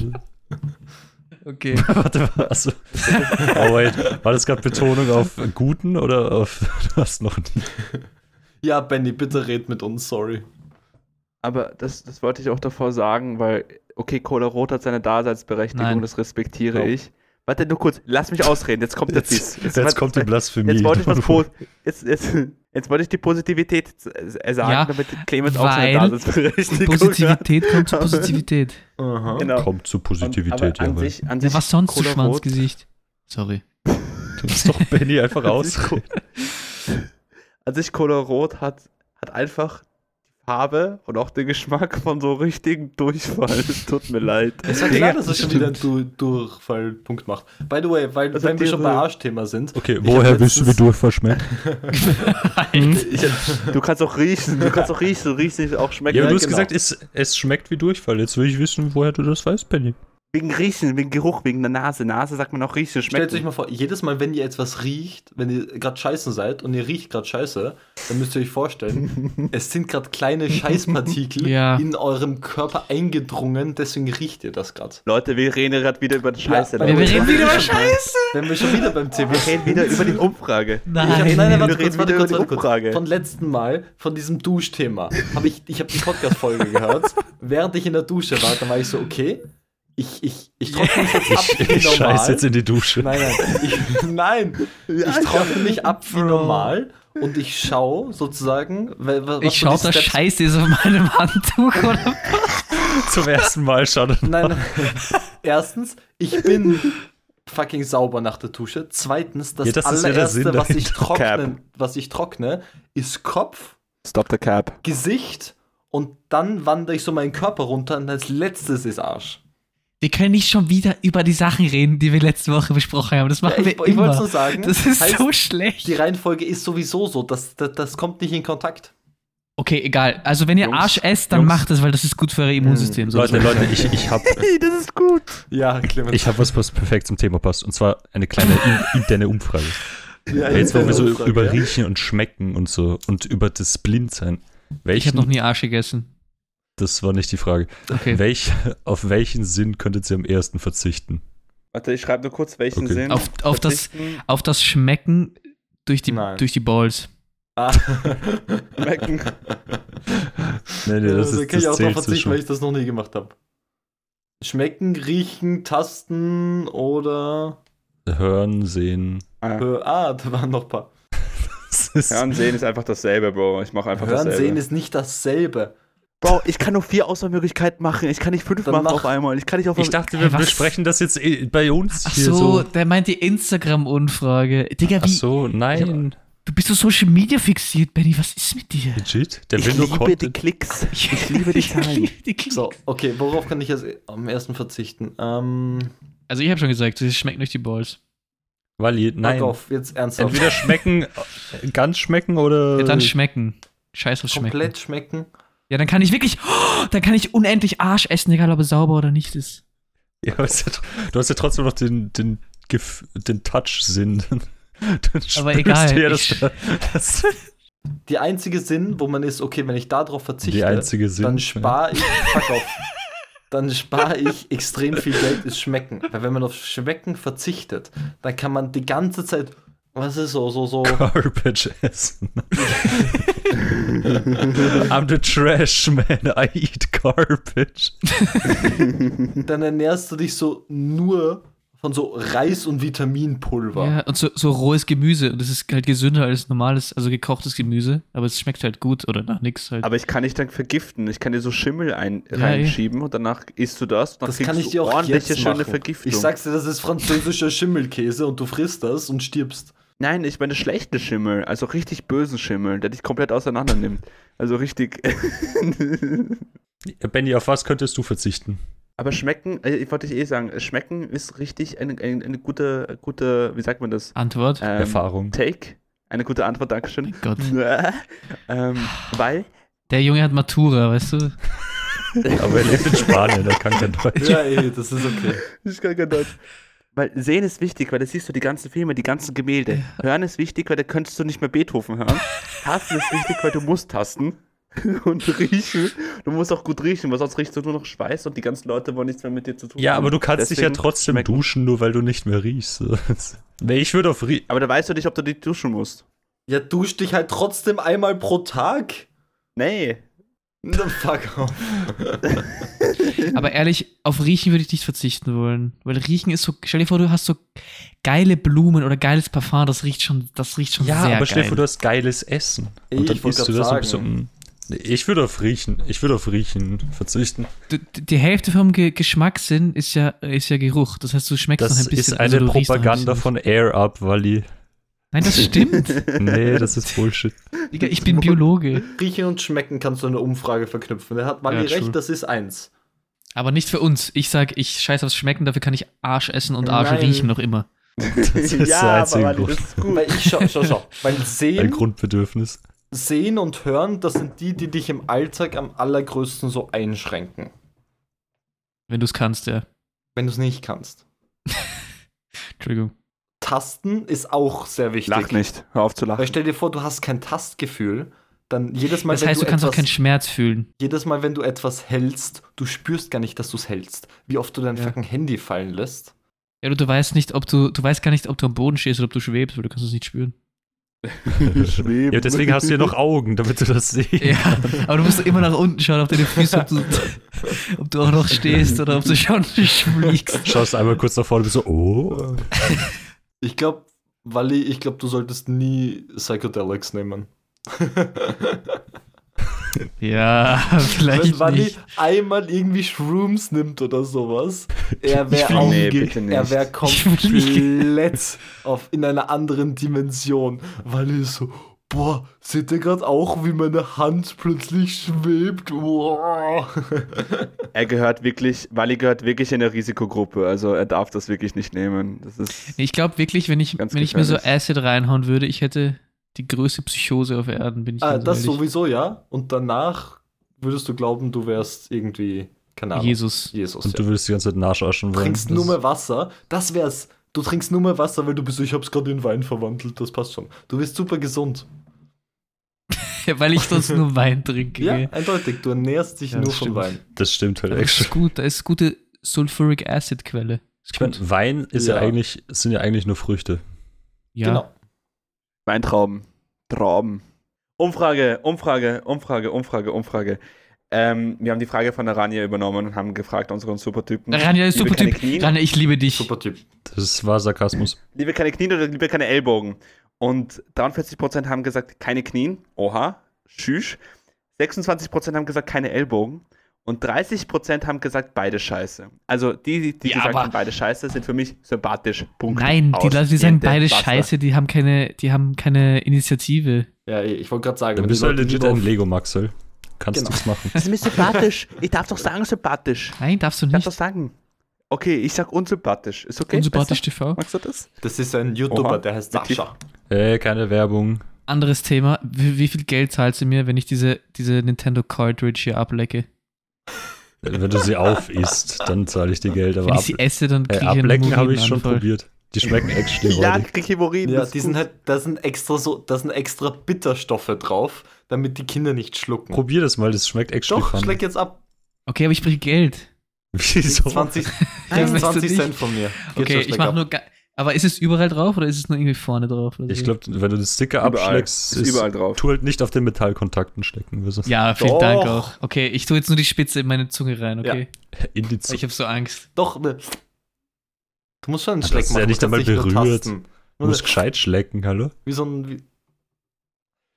Okay. Warte, was? Oh wait, war das gerade Betonung auf guten oder auf du hast noch nie? Ja, Benny, bitte red mit uns, sorry. Aber das, das wollte ich auch davor sagen, weil, okay, Cola Rot hat seine Daseinsberechtigung, Nein. das respektiere So. ich. Warte nur kurz, lass mich ausreden, jetzt kommt der Diss. Jetzt, jetzt kommt die Blasphemie. Jetzt wollte ich was po- jetzt, jetzt, jetzt wollte ich die Positivität äh, sagen, Ja, damit Clemens auch seine hat. Positivität kommt zur Positivität. Aha. Genau. Kommt zur Und, Positivität, aber an ja. sich, an Ja, sich was sonst, Rot- Schwanzgesicht? Sorry. Du musst doch Benny einfach aus. an sich Cola Rot hat, hat einfach Farbe und auch den Geschmack von so richtigen Durchfall. Es tut mir leid. Es war klar, dass es schon wieder einen du Durchfallpunkt macht. By the way, weil Also wenn wir schon bei Arschthema sind. Okay, woher willst du, wie Durchfall schmeckt? Ich, du kannst auch riechen, du kannst auch riechen, du riechst nicht auch schmecken. Ja, du hast genau. gesagt, es, es schmeckt wie Durchfall. Jetzt will ich wissen, woher du das weißt, Benny. Wegen Riechen, wegen Geruch, wegen der Nase. Nase sagt man auch riechen, Stellt euch mal vor, jedes Mal, wenn ihr etwas riecht, wenn ihr gerade scheißen seid und ihr riecht gerade scheiße, dann müsst ihr euch vorstellen, es sind gerade kleine Scheißpartikel Ja. in eurem Körper eingedrungen, deswegen riecht ihr das gerade. Leute, wir reden gerade wieder über die Scheiße. Ja, wir Leute. reden wieder über Scheiße. Wenn wir schon wieder beim Thema Wir reden wieder über die Umfrage. Nein. Ich hab, nein, nein, wir warte reden kurz, warte wieder kurz, über warte die kurz. Umfrage. Von letzten Mal, von diesem Duschthema, habe ich, ich habe die Podcast-Folge gehört. Während ich in der Dusche war, dann war ich so, okay, ich, ich, ich trockne mich jetzt ab Ich, wie ich scheiß normal. jetzt in die Dusche. Nein, nein, ich, nein, ich trockne mich ab wie normal und ich schaue sozusagen, weil, was Ich so schau, die da Scheiße ist auf meinem Handtuch, oder? Zum ersten Mal er Nein, nein. Erstens, ich bin fucking sauber nach der Dusche. Zweitens, das, Ja, das ja allererste, Sinn was, ich trockne, was ich trockne, ist Kopf, Stop the cap. Gesicht und dann wandere ich so meinen Körper runter und als letztes ist Arsch. Wir können nicht schon wieder über die Sachen reden, die wir letzte Woche besprochen haben. Das machen Ja, wir ich ich wollte immer. nur sagen, das ist heißt, so schlecht. die Reihenfolge ist sowieso so, das, das, das kommt nicht in Kontakt. Okay, egal. Also wenn ihr Jungs, Arsch esst, dann Jungs. macht das, weil das ist gut für euer Immunsystem. So, Leute, Leute, ich, ich habe Hey, das ist gut. Ja, Clemens. ich hab was, was perfekt zum Thema passt. Und zwar eine kleine in- interne Umfrage. ja, Jetzt, wo wir so Umfrage, über ja. Riechen und Schmecken und so und über das Blindsein. ich Welchen, habe noch nie Arsch gegessen. Das war nicht die Frage. Okay. Welch, auf welchen Sinn könntet ihr am ersten verzichten? Warte, ich schreibe nur kurz, welchen Okay. Sinn. Auf, auf, das, auf das Schmecken durch die, Nein. durch die Balls. Ah. Schmecken. Nee, nee, das, da ist, kann ich das auch drauf zählt so verzichten, weil ich das noch nie gemacht habe. Schmecken, riechen, tasten oder. Hören, sehen. Ah. Hör- Ah, da waren noch ein paar. Hören, sehen ist einfach dasselbe, Bro. Ich mache einfach Hören, dasselbe. sehen ist nicht dasselbe. Bro, ich kann nur vier Auswahlmöglichkeiten machen. Ich kann nicht fünf Dann machen mach- auf einmal. Ich kann nicht auf ich dachte, wir was? besprechen das jetzt eh bei uns Ach hier so, so. der meint die Instagram-Umfrage. Digga, Ach wie? so, nein. Du bist so Social Media fixiert, Benny. Was ist mit dir? Legit? Der ich will nur liebe die Content. Klicks. Ich liebe die Zahlen. Die Klicks. So, okay, worauf kann ich jetzt am ersten verzichten? Ähm, Also ich habe schon gesagt, es schmeckt durch die Balls. Wally, Nein. nein. auf, jetzt ernsthaft. Entweder schmecken, äh, ganz schmecken oder. Ja, dann schmecken. Scheiß aufs Schmecken. komplett schmecken. Ja, dann kann ich wirklich, oh, dann kann ich unendlich Arsch essen, egal ob er sauber oder nicht ist. Ja, aber es du hast ja trotzdem noch den, den, Gef- den Touch-Sinn. Aber egal, Ja, dass da, das Die einzige Sinn, wo man ist, okay, wenn ich darauf verzichte, die einzige Sinn. dann spare ich, fuck auf, dann spare ich extrem viel Geld, ist Schmecken. Weil wenn man auf Schmecken verzichtet, dann kann man die ganze Zeit, was ist so, so, so, Garbage essen. I'm the trash man, I eat garbage. dann ernährst du dich so nur von so Reis und Vitaminpulver. Ja, und so, so rohes Gemüse. Und das ist halt gesünder als normales, also gekochtes Gemüse. Aber es schmeckt halt gut oder nach nix halt. Aber ich kann dich dann vergiften. Ich kann dir so Schimmel ein, Ja, reinschieben und danach isst du das. Und dann Das kriegst kann ich du dir auch ordentliche, jetzt schöne machen. Vergiftung. Ich sag's dir, das ist französischer Schimmelkäse und du frisst das und stirbst. Nein, ich meine schlechte Schimmel, also richtig bösen Schimmel, der dich komplett auseinander nimmt. Also richtig. Benny, auf was könntest du verzichten? Aber schmecken, äh, ich wollte ich eh sagen, schmecken ist richtig eine, eine, eine gute, gute, wie sagt man das? Antwort. Ähm, Erfahrung. Take. Eine gute Antwort, Dankeschön. Mein Gott. ähm, weil, Der Junge hat Matura, weißt du? Aber er lebt in Spanien, er kann kein Deutsch. Ja, ey, das ist okay. ich kann kein Deutsch. Weil sehen ist wichtig, weil da siehst du die ganzen Filme, die ganzen Gemälde. Hören ist wichtig, weil da könntest du nicht mehr Beethoven hören. Tasten ist wichtig, weil du musst tasten. Und riechen. Du musst auch gut riechen, weil sonst riechst du nur noch Schweiß und die ganzen Leute wollen nichts mehr mit dir zu tun Ja, aber du kannst dich ja trotzdem schmecken. duschen, nur weil du nicht mehr riechst. Nee, ich würde auf Rie Aber da weißt du nicht, ob du dich duschen musst. Ja, dusch dich halt trotzdem einmal pro Tag. Nee. Na, fuck off. Aber ehrlich, auf Riechen würde ich nicht verzichten wollen. Weil Riechen ist so, stell dir vor, du hast so geile Blumen oder geiles Parfum, das riecht schon, das riecht schon Ja, sehr aber stell dir geil. vor, du hast geiles Essen. Ich Und dann isst du das so, sagen. mm, nee, ich würde auf Riechen, ich würde auf Riechen verzichten. Du, die Hälfte vom Ge Geschmackssinn ist ja, ist ja Geruch. Das heißt, du schmeckst noch Das ein bisschen. ist also eine noch ein Propaganda bisschen. von Air Up, Wally. Nein, das stimmt. Nee, das ist Bullshit. Digga, ich bin Biologe. Riechen und schmecken kannst du eine Umfrage verknüpfen. Der hat Wally Ja, true. recht, das ist eins. Aber nicht für uns. Ich sag, ich scheiß aufs Schmecken, dafür kann ich Arsch essen und Arsch Nein. riechen noch immer. Das ist der ja, einzige aber Grund. das ist gut. Weil ich schau, schau, schau. Weil Ein sehen, Grundbedürfnis. sehen und hören, das sind die, die dich im Alltag am allergrößten so einschränken. Wenn du es kannst, ja. Wenn du es nicht kannst. Entschuldigung. Tasten ist auch sehr wichtig. Lach nicht. Hör auf zu Weil lachen. stell dir vor, du hast kein Tastgefühl, dann jedes Mal, Das heißt, du kannst auch keinen Schmerz fühlen. jedes Mal, wenn du etwas hältst, du spürst gar nicht, dass du es hältst. Wie oft du dein Ja. fucking Handy fallen lässt. Ja, du, du weißt nicht, ob du, du weißt gar nicht, ob du am Boden stehst oder ob du schwebst, weil du kannst es nicht spüren. Schweben. Ja, deswegen hast du ja noch Augen, damit du das siehst. Ja, aber du musst immer nach unten schauen auf deine Füße, ob du, ob du auch noch stehst oder ob du schon fliegst. Schaust einmal kurz nach vorne und bist so, oh. Ich glaube, Wally, ich glaube, du solltest nie Psychedelics nehmen. Ja, vielleicht Wenn Wally nicht. einmal irgendwie Shrooms nimmt oder sowas, er wäre Nee, er wäre komplett auf, in einer anderen Dimension. Wally ist so, boah, seht ihr gerade auch, wie meine Hand plötzlich schwebt? Wow. Er gehört wirklich, Wally gehört wirklich in der Risikogruppe. Also er darf das wirklich nicht nehmen. Das ist. Ich glaube wirklich, wenn ich, wenn ich mir so. Acid reinhauen würde, ich hätte die größte Psychose auf Erden, bin ich ah, das ehrlich. sowieso, ja. Und danach würdest du glauben, du wärst irgendwie, keine Ahnung. Jesus. Jesus. Und ja. du willst die ganze Zeit Nachaschen Du wollen. trinkst nur mehr Wasser. Das wär's. Du trinkst nur mehr Wasser, weil du bist so, ich hab's gerade in Wein verwandelt, das passt schon. Du bist super gesund. Ja, weil ich sonst nur Wein trinke. Ja, gell? eindeutig. Du ernährst dich Ja, nur stimmt. Wein. Das stimmt halt Aber Das echt. ist gut, da ist gute Sulfuric Acid Quelle. Ist Ich meine. Wein ist ja. Ja. eigentlich, sind ja eigentlich nur Früchte. Ja. Genau. Weintrauben. Trauben. Umfrage, Umfrage, Umfrage, Umfrage, Umfrage. Ähm, wir haben die Frage von der Rania übernommen und haben gefragt, unseren Supertypen. Rania ist Liebe super keine Typ. Knie? Rania, ich liebe dich. Super Typ. Das war Sarkasmus. Liebe keine Knien oder liebe keine Ellbogen? Und 43% haben gesagt, keine Knien. Oha, schüsch. 26% haben gesagt, keine Ellbogen. Und 30% haben gesagt, beide scheiße. Also die, die Ja, gesagt haben, beide scheiße, sind für mich sympathisch. Punkt. Nein, die die sagen beide Basta. Scheiße, die haben keine, die haben keine Initiative. Ja, ich wollte gerade sagen, Dann wenn bist die du halt Leute legit ein auf- Lego Maxel. Kannst Genau. du's machen. Das ist mir sympathisch. Ich darf doch sagen, sympathisch. Nein, darfst du Ich darf doch nicht. sagen. Okay, ich sag unsympathisch. Ist okay? Unsympathisch Besser? TV. Magst du das? Das ist ein YouTuber, Oha, der heißt? Sascha. Äh, keine Werbung. Anderes Thema. Wie, wie viel Geld zahlst du mir, wenn ich diese, diese Nintendo Cartridge hier ablecke? Wenn du sie aufisst, dann zahle ich dir Geld. Aber Wenn ab, ich sie esse, dann äh, kriege ich einen ablecken habe ich schon probiert. Die schmecken actually Ja, räudig. krieg Hämorrhoiden. Ja, die sind halt, da sind extra so, da sind extra Bitterstoffe drauf, damit die Kinder nicht schlucken. Probier das mal, das schmeckt actually Doch, fun. schleck jetzt ab. Okay, aber ich kriege Geld. Wieso? 20, Nein, weißt du 20 nicht. Cent von mir. Geht Okay, schon, ich mache ab. nur. Aber ist es überall drauf oder ist es nur irgendwie vorne drauf? oder Ich so? glaube, wenn du den Sticker Überall. abschlägst, Ist überall drauf. tu halt nicht auf den Metallkontakten stecken. wirst du- Ja, vielen Doch. Dank auch. Okay, ich tue jetzt nur die Spitze in meine Zunge rein, okay? In die Ich Zunge. habe so Angst. Doch, ne. Du musst schon einen Schleck das ist machen. ja nicht einmal berührt. Du musst gescheit schlecken, hallo? Wie so ein. Wie,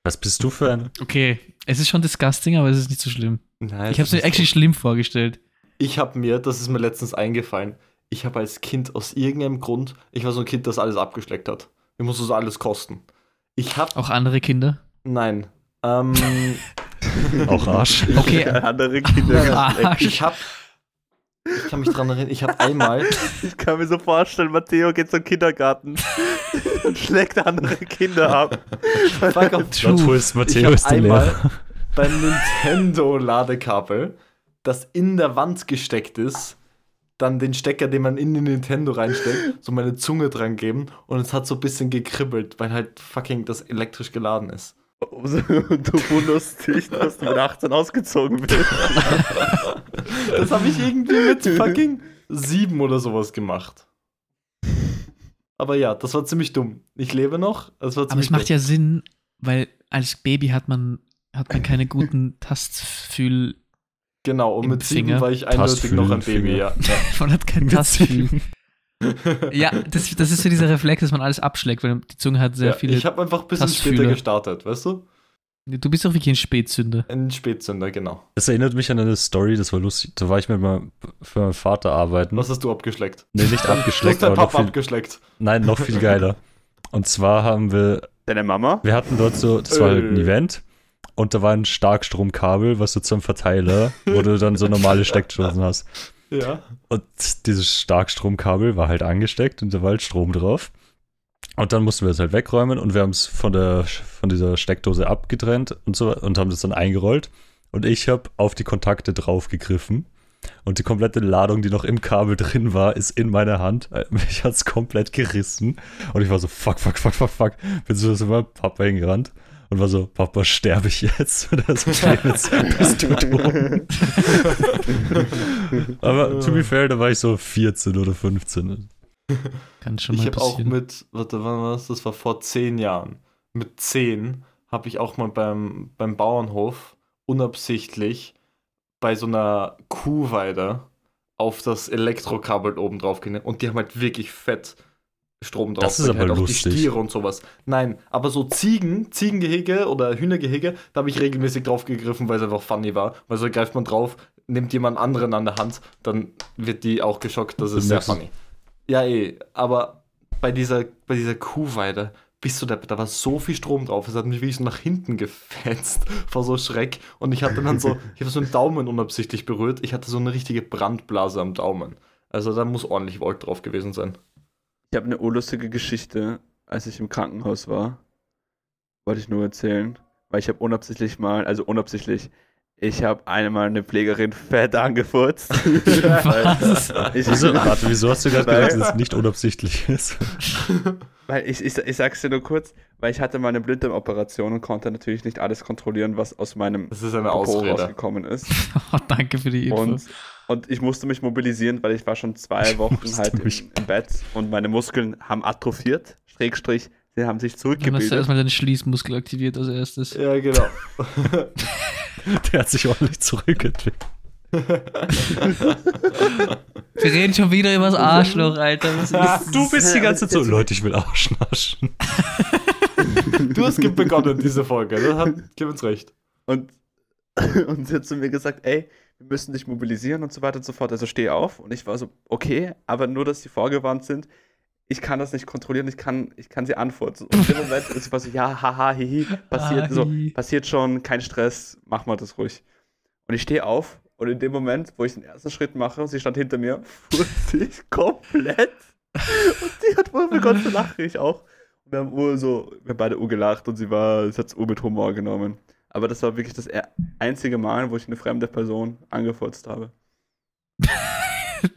Was bist du für ein? Okay, es ist schon disgusting, aber es ist nicht so schlimm. nein, Ich habe es mir das ist actually schlimm vorgestellt. Ich habe mir, das ist mir letztens eingefallen, ich habe als Kind aus irgendeinem Grund, ich war so ein Kind, das alles abgeschleckt hat. Ich musste so alles kosten. Ich habe, Auch andere Kinder. nein, ähm, Auch Arsch. Okay, Andere Kinder. Arsch. ich habe, ich kann mich dran erinnern, ich habe einmal, Ich kann mir so vorstellen, Matteo geht zum Kindergarten und schlägt andere Kinder ab. fuck off, Twist, ich Matteo habe ist einmal Lehrer. beim Nintendo Ladekabel, das in der Wand gesteckt ist, dann den Stecker, den man in den Nintendo reinsteckt, so meine Zunge dran geben und es hat so ein bisschen gekribbelt, weil halt fucking das elektrisch geladen ist. Du wunderst dich, dass du mit 18 ausgezogen bist. Das habe ich irgendwie mit fucking sieben oder sowas gemacht. Aber ja, das war ziemlich dumm. Ich lebe noch. Das war Aber es macht dumm. ja Sinn, weil als Baby hat man hat man keine guten Tastfühl. Genau, und Im mit sieben Finger. war ich eindeutig noch ein Baby, ja. Man hat kein Tastfühl. ja, das, das ist so dieser Reflex, dass man alles abschlägt, weil die Zunge hat sehr ja viele. ich habe einfach ein bisschen Tastfühler. später gestartet, weißt du? du bist doch wirklich ein Spätzünder. Ein Spätzünder, genau. Das erinnert mich an eine Story, das war lustig. Da war ich mit meinem, für meinen Vater arbeiten. Was hast du abgeschleckt? Nee, nicht Du hast abgeschleckt, deinen aber noch Papa viel, abgeschleckt. nein, noch viel geiler. Und zwar haben wir, Deine Mama? wir hatten dort so, das war halt ein Äh. Event und da war ein Starkstromkabel, was du zum Verteiler, wo du dann so normale Steckdosen hast. Ja. Und dieses Starkstromkabel war halt angesteckt und da war halt Strom drauf. Und dann mussten wir es halt wegräumen und wir haben es von, der, von dieser Steckdose abgetrennt und so und haben das dann eingerollt. Und ich habe auf die Kontakte draufgegriffen und die komplette Ladung, die noch im Kabel drin war, ist in meiner Hand. Mich hat es komplett gerissen. Und ich war so, fuck, fuck, fuck, fuck, fuck. Bin so zu meinem Papa hingerannt und war so, Papa, sterbe ich jetzt? Und er so, jetzt bist du tot. Aber to be fair, da war ich so 14 oder 15. Kann schon Ich mal habe auch mit, warte, wann war das? Das war vor zehn Jahren. Mit zehn habe ich auch mal beim, beim Bauernhof unabsichtlich bei so einer Kuhweide auf das Elektrokabel oben drauf gelegt. Und die haben halt wirklich fett Strom drauf. Das ist aber halt auch lustig. Die Stiere und sowas. Nein, aber so Ziegen, Ziegengehege oder Hühnergehege, da habe ich regelmäßig drauf gegriffen, weil es einfach funny war. Weil so greift man drauf, nimmt jemand anderen an der Hand, dann wird die auch geschockt. Das ist sehr funny. Ja, eh, aber bei dieser, bei dieser Kuhweide bist du da, da war so viel Strom drauf, es hat mich wirklich so nach hinten gefetzt vor so Schreck und ich hatte dann so, ich habe so einen Daumen unabsichtlich berührt, ich hatte so eine richtige Brandblase am Daumen. Also da muss ordentlich Volt drauf gewesen sein. Ich habe eine urlustige Geschichte, als ich im Krankenhaus war. Wollte ich nur erzählen. Weil ich habe unabsichtlich mal, also unabsichtlich, ich habe einmal eine Pflegerin fett angefurzt. Was? ich, Wieso, warte, wieso hast du gerade gesagt, dass es nicht unabsichtlich ist? Weil ich, ich, ich sag's dir nur kurz, weil ich hatte mal eine Blinddarmoperation und konnte natürlich nicht alles kontrollieren, was aus meinem Das ist eine Ausrede. rausgekommen ist. Oh, danke für die Info. Und, und ich musste mich mobilisieren, weil ich war schon zwei Wochen halt im, mich- im Bett und meine Muskeln haben atrophiert, Schrägstrich, sie haben sich Dann hast du zurückgebildet. erstmal deinen Schließmuskel aktiviert als erstes. Ja, genau. Der hat sich ordentlich zurückentwickelt. Wir reden schon wieder über das Arschloch, Alter. Was ist Du bist die ganze Zeit so, Leute, ich will Arsch naschen. Du hast begonnen, diese Folge, da hat Clemens recht. Und, und sie hat zu mir gesagt, ey, wir müssen dich mobilisieren und so weiter und so fort. Also steh auf. Und ich war so, okay, aber nur, dass sie vorgewarnt sind. Ich kann das nicht kontrollieren, ich kann, ich kann sie antworten. Und im Moment ist war so, ja, haha, hihi, passiert, so, passiert schon, kein Stress, mach mal das ruhig. Und ich stehe auf und in dem Moment, wo ich den ersten Schritt mache und sie stand hinter mir, furze ich komplett. Und sie hat wohl begonnen zu lachen, ich auch. Und wir haben Ur so, wir haben beide Ur gelacht und sie war, sie hat es Ur mit Humor genommen. Aber das war wirklich das einzige Mal, wo ich eine fremde Person angefurzt habe.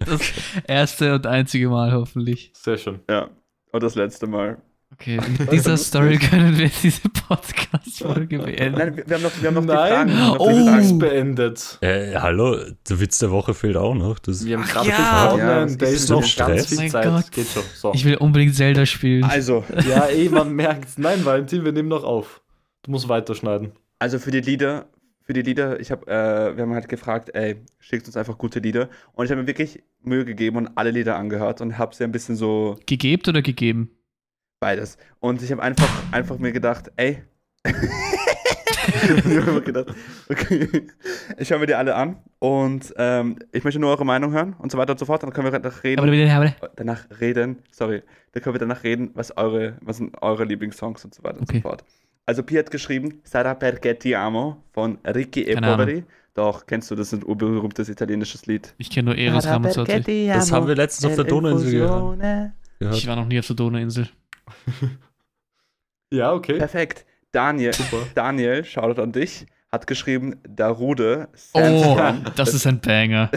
das erste und einzige Mal hoffentlich. Sehr schön. Ja. Und das letzte Mal. Okay, mit dieser Story können wir diese Podcast-Folge beenden. Nein, wir, wir haben noch, wir haben noch Nein. die Fragen. wir haben noch Oh. die beendet. Äh, hallo, der Witz der Woche fehlt auch noch. Das Wir haben gerade ja. begonnen, Ja, was da ist noch Stress? viel Zeit. Gott. Geht schon. So. Ich will unbedingt Zelda spielen. Also, Ja, eh, man merkt Nein, Valentin, wir nehmen noch auf. Du musst weiterschneiden. Also für die Lieder, für die Lieder, ich habe, äh, wir haben halt gefragt, ey, schickt uns einfach gute Lieder. Und ich habe mir wirklich Mühe gegeben und alle Lieder angehört und habe sie ein bisschen so Gegebt oder gegeben? Beides. Und ich habe einfach, einfach mir gedacht, ey. ich habe mir gedacht, okay, ich höre mir die alle an und ähm, ich möchte nur eure Meinung hören und so weiter und so fort. Dann können wir danach reden. Aber aber danach reden, sorry, dann können wir danach reden, was eure, was sind eure Lieblingssongs und so weiter und Okay. so fort. Also Pi hat geschrieben, Sarà perché ti amo von Ricky e. Poveri. Doch, kennst du, das ist ein urberühmtes italienisches Lied. ich kenne nur Eros Ramazzotti. Das haben wir letztens auf der Donauinsel gehört. Ich war noch nie auf der Donauinsel. Ja, okay. Perfekt. Daniel, Super. Daniel, Shoutout an dich, hat geschrieben, Darude, Oh, das ist ein Banger.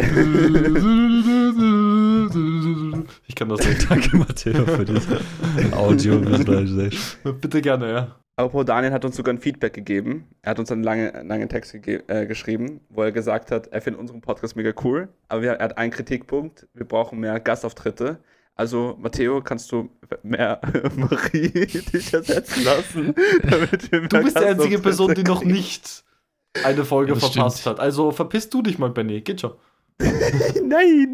Ich kann das nicht. Danke, Matteo, für diese Audio-Visualisation. Bitte gerne, ja. Apropos, Daniel hat uns sogar ein Feedback gegeben. Er hat uns einen langen, langen Text gege- äh, geschrieben, wo er gesagt hat, er findet unseren Podcast mega cool, aber wir, er hat einen Kritikpunkt, wir brauchen mehr Gastauftritte. Also, Matteo, kannst du mehr Marie dich ersetzen lassen? damit wir mehr Du bist die einzige Person, die noch nicht eine Folge Ja, verpasst stimmt. hat. Also verpiss du dich mal, Benny. Geht schon. Nein!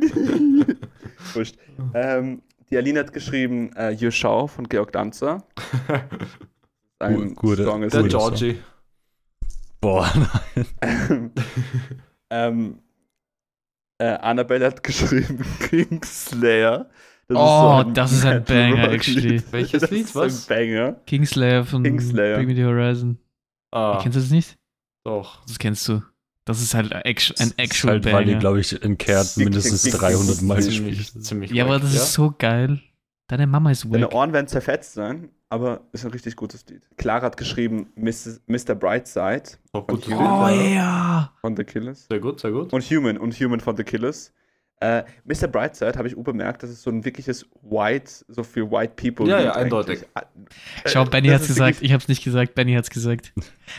Wurscht. Ähm, die Aline hat geschrieben, äh, Show von Georg Danzer. Ein Gu- gute- Song ist Der Georgie. Boah, ähm, äh, Annabelle hat geschrieben Kingslayer. Das Oh, so das ist ein Banger, actually. Welches das Lied? Ist Was? ein Banger. Kingslayer von Kingslayer. Bring Me the Horizon. Ah, Kennst du das nicht? doch. Das kennst du. Das ist halt ein ist actual halt, weil die, Banger. glaube ich, in Sick, mindestens sick, sick, 300 Mal gespielt. Ziemlich, ziemlich ja, aber das ist so geil. Deine Mama ist Deine wack. Ohren werden zerfetzt sein, aber ist ein richtig gutes Lied. Clara hat geschrieben Mrs. Mr. Brightside Doch gut Und Lied, Oh ja. ja. von The Killers. Sehr gut, sehr gut. Und Human und Human von The Killers. Äh, Mr. Brightside habe ich auch bemerkt, das ist so ein wirkliches White, so für White People. Ja, ja, eindeutig. eigentlich. Schau, Äh, Benny das hat's ist gesagt. Ich hab's nicht gesagt. Benny hat's gesagt.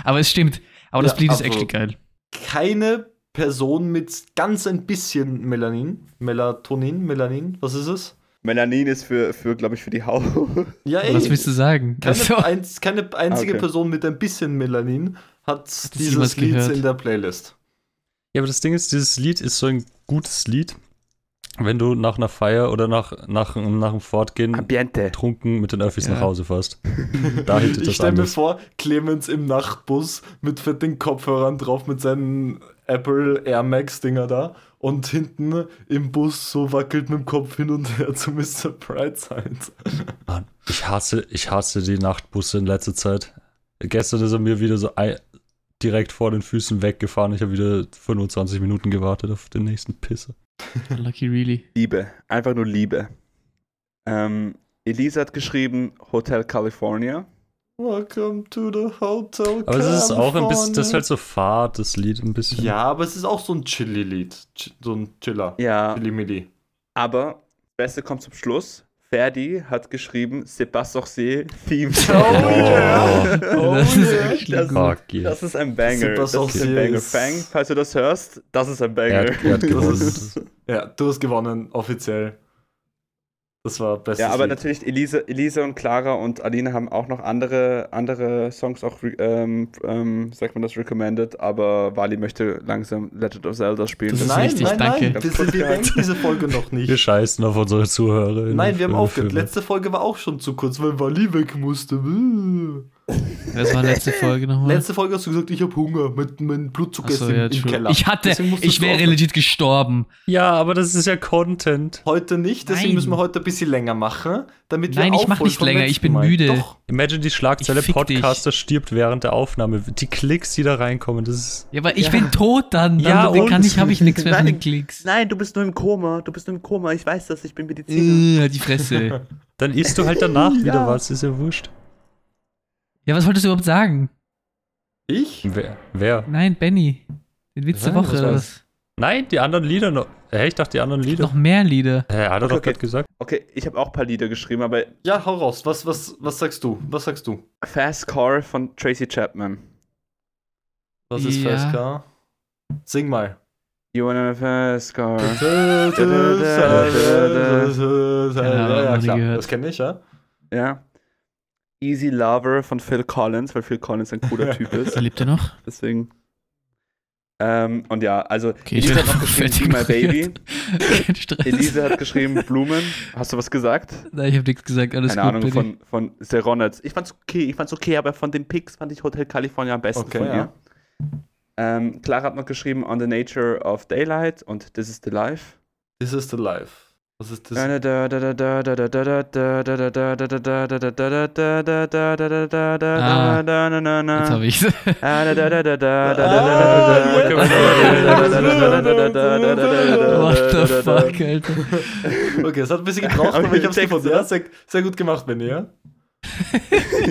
Aber es stimmt. Aber das Ja, Lied ist absolut. actually geil. Keine Person mit ganz ein bisschen Melanin. Melatonin, Melanin, was ist es? Melanin ist für, für glaube ich, für die Haut. Ja, ey. Was willst du sagen? Keine, Also, einz, keine einzige Okay. Person mit ein bisschen Melanin hat jemals dieses Lied gehört? in der Playlist. Ja, aber das Ding ist, dieses Lied ist so ein gutes Lied, wenn du nach einer Feier oder nach, nach, nach einem Fortgehen Ambiente. trunken mit den Öffis Ja. nach Hause fährst. Da hittet Ich das stelle mir vor, Clemens im Nachtbus mit fetten Kopfhörern drauf mit seinen Apple Air Max Dinger da und hinten im Bus so wackelt mit dem Kopf hin und her zu Mr. Brightside. Mann, ich hasse, ich hasse die Nachtbusse in letzter Zeit. Gestern ist er mir wieder so ei- direkt vor den Füßen weggefahren. Ich habe wieder 25 Minuten gewartet auf den nächsten Pisser. Lucky really. Liebe. Einfach nur Liebe. Ähm, Elisa hat geschrieben Hotel California. Welcome to the Hotel Aber es ist auch ein bisschen, das ist halt so fad, das Lied ein bisschen. Ja, aber es ist auch so ein Chilly-Lied. Ch so ein Chiller. Ja, Chilly-Milli. aber das Beste kommt zum Schluss. Ferdi hat geschrieben sorcier Theme Oh, Song. yeah. Oh, das ist yeah. actually Das-. Fuck. Das ist ein Banger. Das ist ein Banger. Fang, falls du das hörst, das ist ein Banger. Er hat, er hat gewonnen. ist- Ja, du hast gewonnen, offiziell. Das war bestes Ja, aber Lied. natürlich, Elise, Elise und Clara und Aline haben auch noch andere, andere Songs auch, ähm, ähm, sagt man das, recommended, aber Wally möchte langsam Legend of Zelda spielen. Das ist Nein, richtig, nein, danke. nein, wir, wir beenden diese Folge noch Wir nicht. scheißen auf unsere Zuhörer. Nein, wir haben aufgehört. Letzte Folge war auch schon zu kurz, weil Wally weg musste. Das war letzte Folge nochmal. Letzte Folge hast du gesagt, ich habe Hunger. Mein, mein Blutzucker im, ja, im true. Keller. Ich hatte, ich wäre legit gestorben. Ja, aber das ist ja Content. Heute nicht, deswegen Nein. müssen wir heute ein bisschen länger machen, damit wir Nein, ich mach aufholen nicht länger, ich bin Mal. müde. Doch. Imagine die Schlagzeile Ich fick dich. Podcaster stirbt während der Aufnahme. Die Klicks, die da reinkommen, das ist. Ja, aber ich Ja. bin tot dann. dann Ja, und? kann ich, habe ich nichts mehr von Nein. den Klicks. Nein, du bist nur im Koma, du bist nur im Koma, ich weiß das, ich bin Mediziner. Äh, die Fresse. Dann isst du halt danach Ja. wieder was, ist ja wurscht. Ja, was wolltest du überhaupt sagen? Ich? Wer? Wer? Nein, Benny. Den Witz der Nein, Woche was oder was? Nein, die anderen Lieder noch. Hä, ich dachte, die anderen Lieder. Noch mehr Lieder. Hä, hat er Okay, doch okay. gerade gesagt. Okay, ich habe auch ein paar Lieder geschrieben, aber Ja, hau raus. Was, was, was sagst du? Was sagst du? Fast Car von Tracy Chapman. Was ist Ja. Fast Car? Sing mal. You wanna fast car? Ahnung, Ja, klar. Das kenne ich, ja. Ja. Easy Lover von Phil Collins, weil Phil Collins ein cooler Typ ist. Lebt er noch? Deswegen. Ähm, und ja, also Okay, bin hat noch geschrieben, Be My Baby. ignoriert. Kein Stress. Elise hat geschrieben, Blumen. Hast du was gesagt? Nein, ich habe nichts gesagt. Alles Keine gut, Ahnung, Benny. von, von Seronets. Ich fand's okay, ich fand's okay, aber von den Picks fand ich Hotel California am besten Okay, von ja. ihr. Ähm, Clara hat noch geschrieben On the Nature of Daylight und This is the Life. This is the life. Was ist das? Jetzt Jetzt habe ich's. What the fuck, Alter. Okay, es hat ein bisschen gebraucht, Aber ich hab's gefunden. Ja, sehr, sehr gut gemacht, Benny, ja?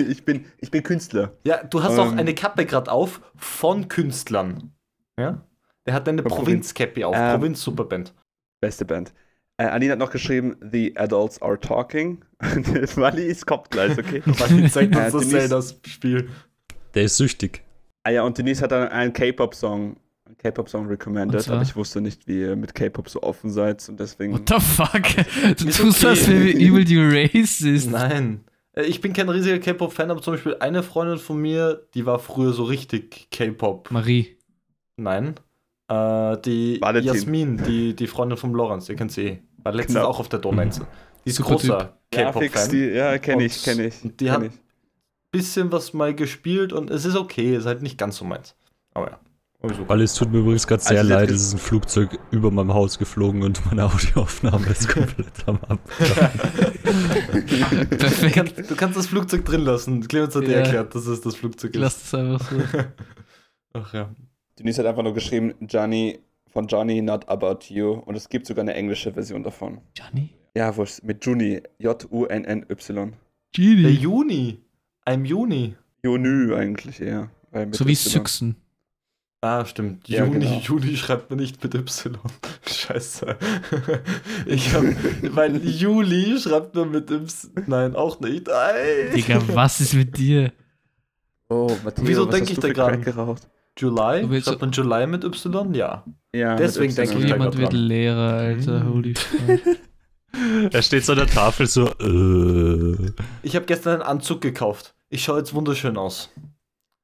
ich, bin, ich bin Künstler. Ja, du hast auch Ähm. eine Kappe gerade auf von Künstlern. Ja? Der hat eine Provinz-Cappy auf. Ähm. Provinz-Superband. Beste Band. Äh, Aline hat noch geschrieben, The Adults Are Talking. Wally, es kommt gleich, okay? Was zeigt Äh, uns das Denise- Zelda-Spiel? Der ist süchtig. Ah ja, und Denise hat dann einen K-Pop-Song einen K-Pop-Song recommended, aber ich wusste nicht, wie ihr mit K-Pop so offen seid und deswegen. What the fuck? Du tust okay. das wie übel die Racist. Nein. Äh, Ich bin kein riesiger K-Pop-Fan, aber zum Beispiel eine Freundin von mir, die war früher so richtig K-Pop. Marie. Nein. Äh, die Valentin. Jasmin, die, die Freundin vom Lorenz, ihr kennt sie eh. War letztens Knapp. auch auf der Donauinsel. Die ist Super großer Ja, K-Pop-Fan. die, ja, kenne ich, Und kenne ich. die kenn hat- ich. Bisschen was mal gespielt und es ist okay, ist halt nicht ganz so meins. Aber ja. Weil es tut mir übrigens gerade sehr Also leid, es ist ein Flugzeug über meinem Haus geflogen und meine Audioaufnahme ist komplett am Ab. Du, kannst, du kannst das Flugzeug drin lassen. Clemens hat dir Ja. erklärt, dass es das Flugzeug ist. Lass es einfach so. Ach ja. Denise hat einfach nur geschrieben, Johnny von Johnny, not about you. Und es gibt sogar eine englische Version davon. Johnny? Ja, wo ist mit Juni. J-U-N-N-Y. Der Genie. Juni. Ein Juni. Juni eigentlich eher. weil mit So wie. Süchsen. Ah, stimmt. Ja, Juni, genau. Juni schreibt man nicht mit Y. Scheiße. Ich hab, weil Juli schreibt man mit Y. Nein, auch nicht. Ei. Digga, was ist mit dir? Oh, Matthias, Wieso was denk hast ich du da geraucht? July? Du willst- Schreibt man July mit Y? Ja. Ja, Deswegen mit denk So ich da jemand grad wird dran. Lehrer, Alter. Hm. Holy fuck. Er steht so an der Tafel so, äh. Ich habe gestern einen Anzug gekauft. Ich schaue jetzt wunderschön aus.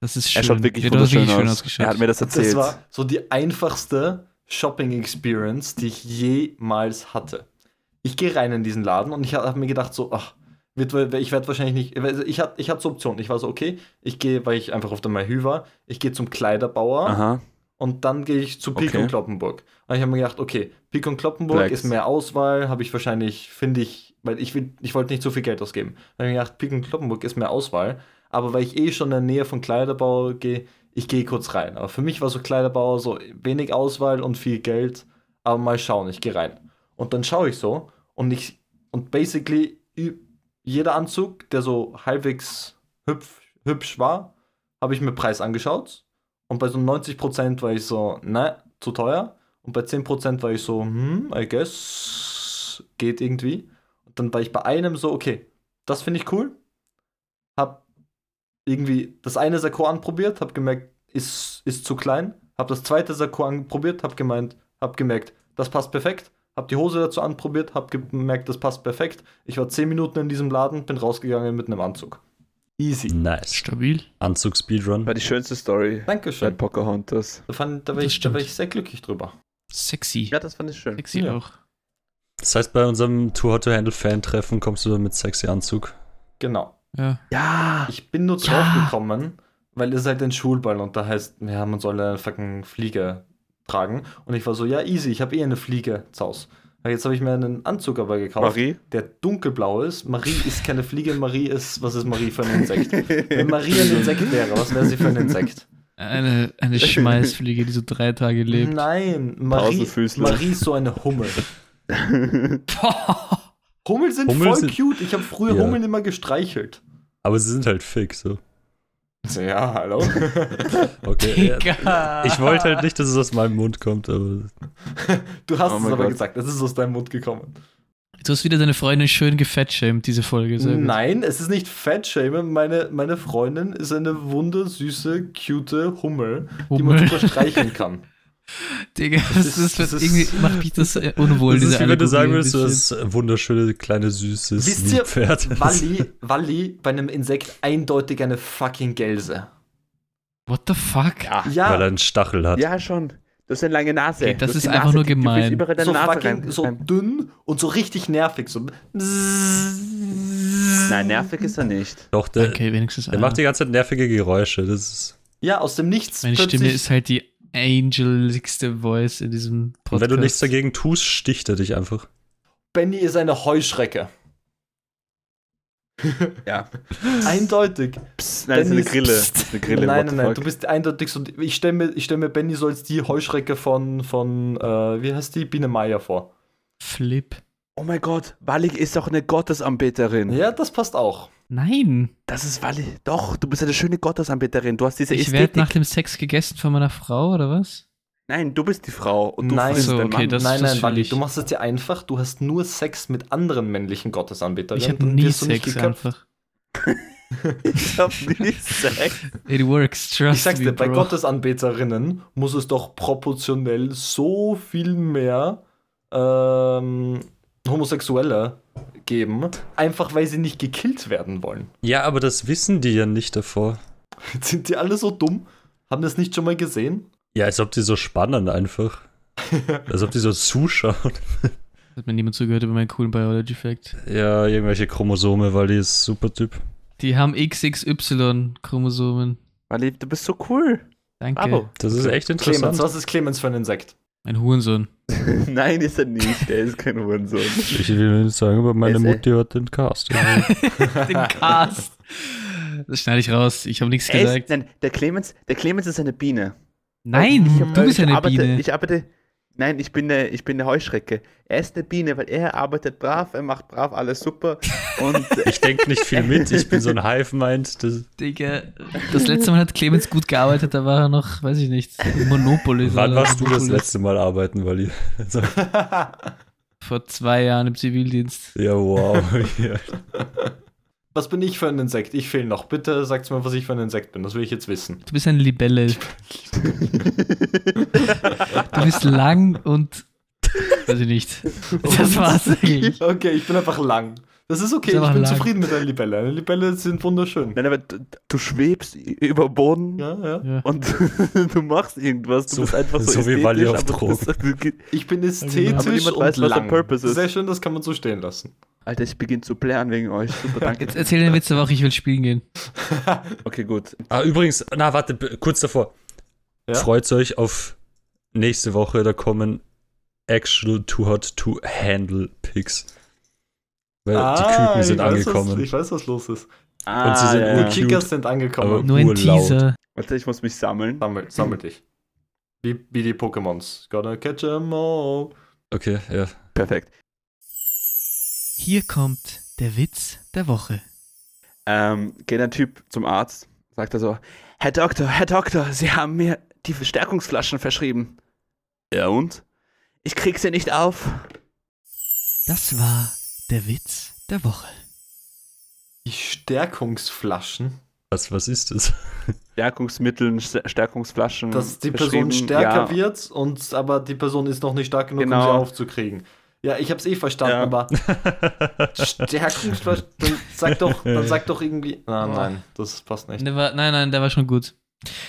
Das ist schön. Er schaut wirklich Ja, wunderschön wirklich aus. ausgeschaut. Er hat mir das erzählt. Das war so die einfachste Shopping-Experience, die ich jemals hatte. Ich gehe rein in diesen Laden und ich habe mir gedacht, so, ach, wird, ich werde wahrscheinlich nicht. also Ich hatte ich hatte so Optionen. Ich war so, okay, ich gehe, weil ich einfach auf der Mahü war, ich gehe zum Kleiderbauer Aha. und dann gehe ich zu Pik Okay. und Kloppenburg. Und ich habe mir gedacht, okay, Pik und Kloppenburg Flex. ist mehr Auswahl, habe ich wahrscheinlich, finde ich, weil ich, will- ich wollte nicht so viel Geld ausgeben. Dann habe ich mir gedacht, Pik und Kloppenburg ist mehr Auswahl, aber weil ich eh schon in der Nähe von Kleiderbauer gehe, ich gehe kurz rein. Aber für mich war so Kleiderbauer so wenig Auswahl und viel Geld, aber mal schauen, ich gehe rein. Und dann schaue ich so und ich, und basically jeder Anzug, der so halbwegs hübsch, hübsch war, habe ich mir Preis angeschaut. Und bei so 90% war ich so, ne, zu teuer. Und bei 10% war ich so, hm, I guess, geht irgendwie. Und dann war ich bei einem so, okay, das finde ich cool. Hab irgendwie das eine Sakko anprobiert, hab gemerkt, ist, ist zu klein. Hab das zweite Sakko anprobiert, hab gemeint, hab gemerkt, das passt perfekt. Hab die Hose dazu anprobiert, hab gemerkt, das passt perfekt. Ich war 10 Minuten in diesem Laden, bin rausgegangen mit einem Anzug. Easy. Nice. Stabil. Anzug-Speedrun. War die schönste Story bei Dankeschön. Pocahontas. Da, fand, da, war Das ich, da war ich sehr glücklich drüber. Sexy. Ja, das fand ich schön. Sexy Ja. auch. Das heißt, bei unserem Too Hot to Handle Fan-Treffen kommst du dann mit sexy Anzug. Genau. Ja. Ja! Ich bin nur Ja. drauf gekommen, weil es halt ein Schulball und da heißt, ja, man soll eine fucking Fliege tragen. Und ich war so, ja, easy, ich habe eh eine Fliege zu Hause. Aber Jetzt habe ich mir einen Anzug aber gekauft, Marie? der dunkelblau ist. Marie ist keine Fliege, Marie ist, was ist Marie für ein Insekt? Wenn Marie ein Insekt wäre, was wäre sie für ein Insekt? Eine, eine Schmeißfliege, die so drei Tage lebt. Nein, Marie. Marie ist so eine Hummel. Hummeln sind Hummeln voll sind- cute. Ich habe früher Ja. Hummeln immer gestreichelt. Aber sie sind halt fake, so. Ja, hallo. Okay. ja. Digga. Ich wollte halt nicht, dass es aus meinem Mund kommt, aber Du hast Oh es aber Gott. gesagt, es ist aus deinem Mund gekommen. Du hast wieder deine Freundin schön gefettshamed, diese Folge. Sehr gut. Nein, es ist nicht Fettshaming. Meine, meine Freundin ist eine wundersüße, cute Hummel, die man Hummel. super streicheln kann. Digga, das, ist- ist, das ist- irgendwie macht mich das äh, unwohl, das diese ist wie wenn du sagen würdest, du hast wunderschöne, kleine, süßes Wisst ihr, Pferd. Walli, Walli bei einem Insekt eindeutig eine fucking Gelse. What the fuck? Ja. Ja, Weil er einen Stachel hat. Ja, schon. Du hast eine lange Nase. Okay, das ist einfach Nase, nur gemein. so Nase fucking rein. so dünn und so richtig nervig. So. Nein, nervig ist er nicht. Doch, der, Okay, wenigstens der einer. macht die ganze Zeit nervige Geräusche. Das ist. Ja, aus dem Nichts. Meine Stimme ist halt die angeligste Voice in diesem Und Podcast. wenn du nichts dagegen tust, sticht er dich einfach. Benny ist eine Heuschrecke. Ja. Eindeutig. Psst, nein, das ist eine Benny ist- Grille. Ist eine Grille. nein, nein, nein, du bist eindeutig so. Ich stelle mir, ich stell mir Benny so als die Heuschrecke von, von äh, wie heißt die? Biene Meier vor. Flip. Oh mein Gott, Wallig ist doch eine Gottesanbeterin. Ja, das passt auch. Nein. Das ist Wallig. Doch, du bist eine schöne Gottesanbeterin. Du hast diese Ich werde nach dem Sex gegessen von meiner Frau, oder was? Nein, du bist die Frau und du Nein. So, okay, Mann. das- nein, nein, fühl Wally, du machst es dir einfach. Du hast nur Sex mit anderen männlichen Gottesanbetern. Ich hatte nie Sex einfach. ich hab nie Sex. It works, trust Ich sag's me, dir, bei. Gottesanbeterinnen muss es doch proportionell so viel mehr ähm, Homosexuelle geben, einfach weil sie nicht gekillt werden wollen. Ja, aber das wissen die ja nicht davor. Sind die alle so dumm? Haben das nicht schon mal gesehen? Ja, als ob die so spannen einfach. als ob die so zuschauen. Hat mir niemand zugehört über meinen coolen Biology Fact. Ja, irgendwelche Chromosome, weil die ist super Typ. Die haben XXY-Chromosomen. Wally, du bist so cool. Danke. Bravo. Das ist echt Clemens, interessant. was ist Clemens für ein Insekt? Ein Hurensohn. Nein, ist er nicht. Der ist kein Hurensohn. Ich will nicht sagen, aber meine. Mutti hat den Cast. Den Cast. Das schneide ich raus. Ich habe nichts Er ist, gesagt. nein, der Clemens, der Clemens ist eine Biene. Nein, Ich hab- du bist ich eine arbeite, Biene. Ich arbeite. Nein, ich bin eine, ich bin eine Heuschrecke. Er ist eine Biene, weil er arbeitet brav, er macht brav alles super. Und Ich denke nicht viel mit, ich bin so ein Hive-Mind. das- Digga, das letzte Mal hat Clemens gut gearbeitet, da war er noch, weiß ich nicht, Monopoly. Wann oder warst du das Monopoly. letzte Mal arbeiten, Wally? So, Vor zwei Jahren im Zivildienst. ja, wow. Was bin ich für ein Insekt? Ich fehle noch. Bitte sagt mir, was ich für ein Insekt bin. Das will ich jetzt wissen. Du bist eine Libelle. Du bist lang und. Weiß ich nicht. Das war's eigentlich. Okay, ich bin einfach lang. Das ist okay, ich bin lang. zufrieden mit einer Libelle. Eine Libelle sind wunderschön. Nein, aber du, du schwebst über den Boden Ja, ja. Ja. und du machst irgendwas. Du So- bist einfach so, so wie Wally auf aber bist- Ich bin Aber ästhetisch niemand und weiß, was der lang. Purpose ist. Sehr schön, das kann man so stehen lassen. Alter, ich beginne zu blären wegen euch. Super, danke. Jetzt erzähl den Witz der Woche, ich will spielen gehen. Okay, gut. Ah, übrigens, na, warte, kurz davor. Ja? Freut euch auf nächste Woche, da kommen actual too hot to handle Pics. Weil die Küken sind Ah, ich weiß, angekommen. Was, ich weiß, was los ist. Ah, Und sie sind ja, ja. Kickers sind angekommen. Nur ein. Teaser. Warte, ich muss mich sammeln. Sammel, sammel dich. Wie, wie die Pokémons. Gonna catch 'em all. Okay, ja. Perfekt. Hier kommt der Witz der Woche. Ähm, geht ein Typ zum Arzt, sagt er so, Herr Doktor, Herr Doktor, Sie haben mir die Verstärkungsflaschen verschrieben. Ja und? Ich krieg sie nicht auf. Das war der Witz der Woche. Die Stärkungsflaschen. Was, was ist das? Stärkungsmittel, St- Stärkungsflaschen. Dass die. Person stärker ja. wird, und aber die Person ist noch nicht stark genug, um Genau. sie aufzukriegen. Ja, ich hab's eh verstanden, Ja. aber Stärkungsflaschen, dann sag doch, dann sag doch irgendwie. Ah, nein, das passt nicht. War, nein, nein, der war schon gut.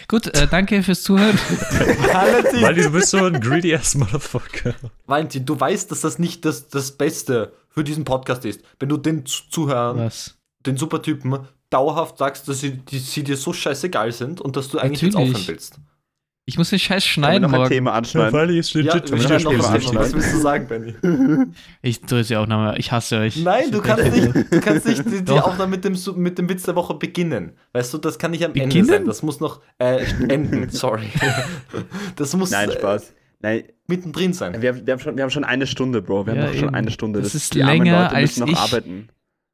Gut, äh, danke fürs Zuhören. Valentin, Weil du bist so ein greedy ass Motherfucker. Valentin, du weißt, dass das nicht das, das Beste für diesen Podcast ist. Wenn du den Zu- Zuhörern, Was? den Supertypen, dauerhaft sagst, dass sie, die, sie dir so scheißegal sind und dass du eigentlich jetzt Natürlich. aufhören willst. Ich muss den Scheiß wir schneiden noch ein morgen. Thema anschneiden. Wally ist Ja, legit wir wieder schneiden noch Thema was anschneiden. Was willst du sagen, Benny? Ich tue es ja auch nochmal. Ich hasse euch. Nein, du kannst nicht, du kannst nicht die, die. Aufnahme mit dem, mit dem Witz der Woche beginnen. Weißt du, das kann nicht am Ende Beginnen? sein. Das muss noch äh, enden, sorry. Das muss Nein, äh, Spaß. Nein, mittendrin sein. wir, haben- wir, haben schon, wir haben schon eine Stunde, Bro. Wir Ja, haben noch schon eben. eine Stunde. Das ist die armen länger, Leute als müssen noch ich- arbeiten.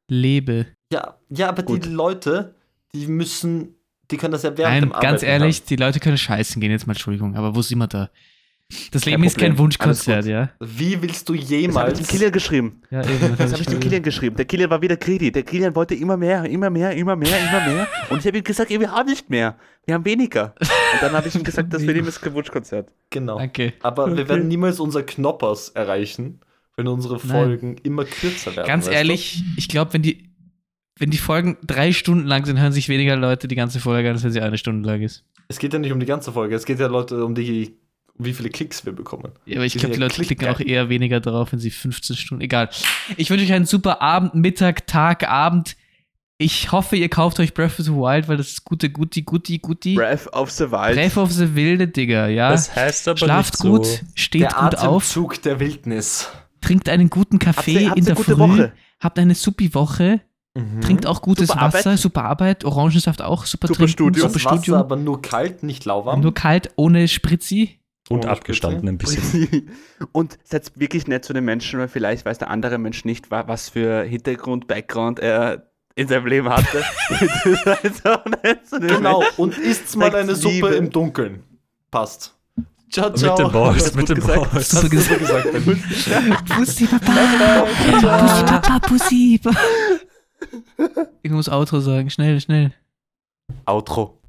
Lebe. Ja, ja aber Gut. die Leute, die müssen, die können das ja während Nein, dem ganz Arbeiten ehrlich, die Leute können scheißen gehen. Jetzt mal Entschuldigung, aber wo sind wir da? Das Kein Leben ist kein. Wunschkonzert, ja? haben. Wie willst du Das habe ich jemals. dem Kilian geschrieben. Ja, eben. Das habe ich dem Kilian geschrieben. Der Kilian war wieder greedy. Der Kilian wollte immer mehr, immer mehr, immer mehr, immer mehr. Und ich habe ihm gesagt, wir haben nicht mehr. Wir haben weniger. Und dann habe ich ihm gesagt, das ihn ist kein Wunschkonzert. Genau. Danke. Aber wir Okay. werden niemals unser Knoppers erreichen, wenn unsere Folgen immer kürzer werden. Ganz ehrlich, ich glaube, wenn die, wenn die Folgen drei Stunden lang sind, hören sich weniger Leute die ganze Folge an, als wenn sie eine Stunde lang ist. Es geht ja nicht um die ganze Folge, es geht ja Leute um die, wie viele Klicks wir bekommen. Ja, aber ich glaube, die Leute klicken klickgeil. auch eher weniger drauf, wenn sie 15 Stunden. Egal. Ich wünsche euch einen super Abend, Mittag, Tag, Abend. Ich hoffe, ihr kauft euch Breath of the Wild, weil das ist gute, guti, guti, guti. Breath of the Wild. Breath of the Wilde, Digga, ja. Das heißt aber Schlaft nicht gut, so. steht der gut auf, Atemzug der Wildnis. trinkt einen guten Habt Kaffee ihr- habt in der gute Früh, Woche? habt eine supi Woche, Mhm. trinkt auch gutes Super Wasser, Arbeit. super Arbeit, Orangensaft auch, super, Super trinken, Studium. super Das Wasser Studium. aber nur kalt, nicht lauwarm. Nur kalt, ohne Spritzi. Und Oh, abgestanden ein bisschen. Und seid wirklich nett zu den Menschen, weil vielleicht weiß der andere Mensch nicht, wa- was für Hintergrund, Background er in seinem Leben hatte. Den genau, und isst mal eine Suppe Liebe. im Dunkeln. Passt. Ciao, ciao. Mit dem Boys, mit dem gesagt? Boys. Super Hast du gesagt. Pussy, Papa. Pussy, Papa, Pussy. Ich muss Outro sagen. Schnell, schnell. Outro.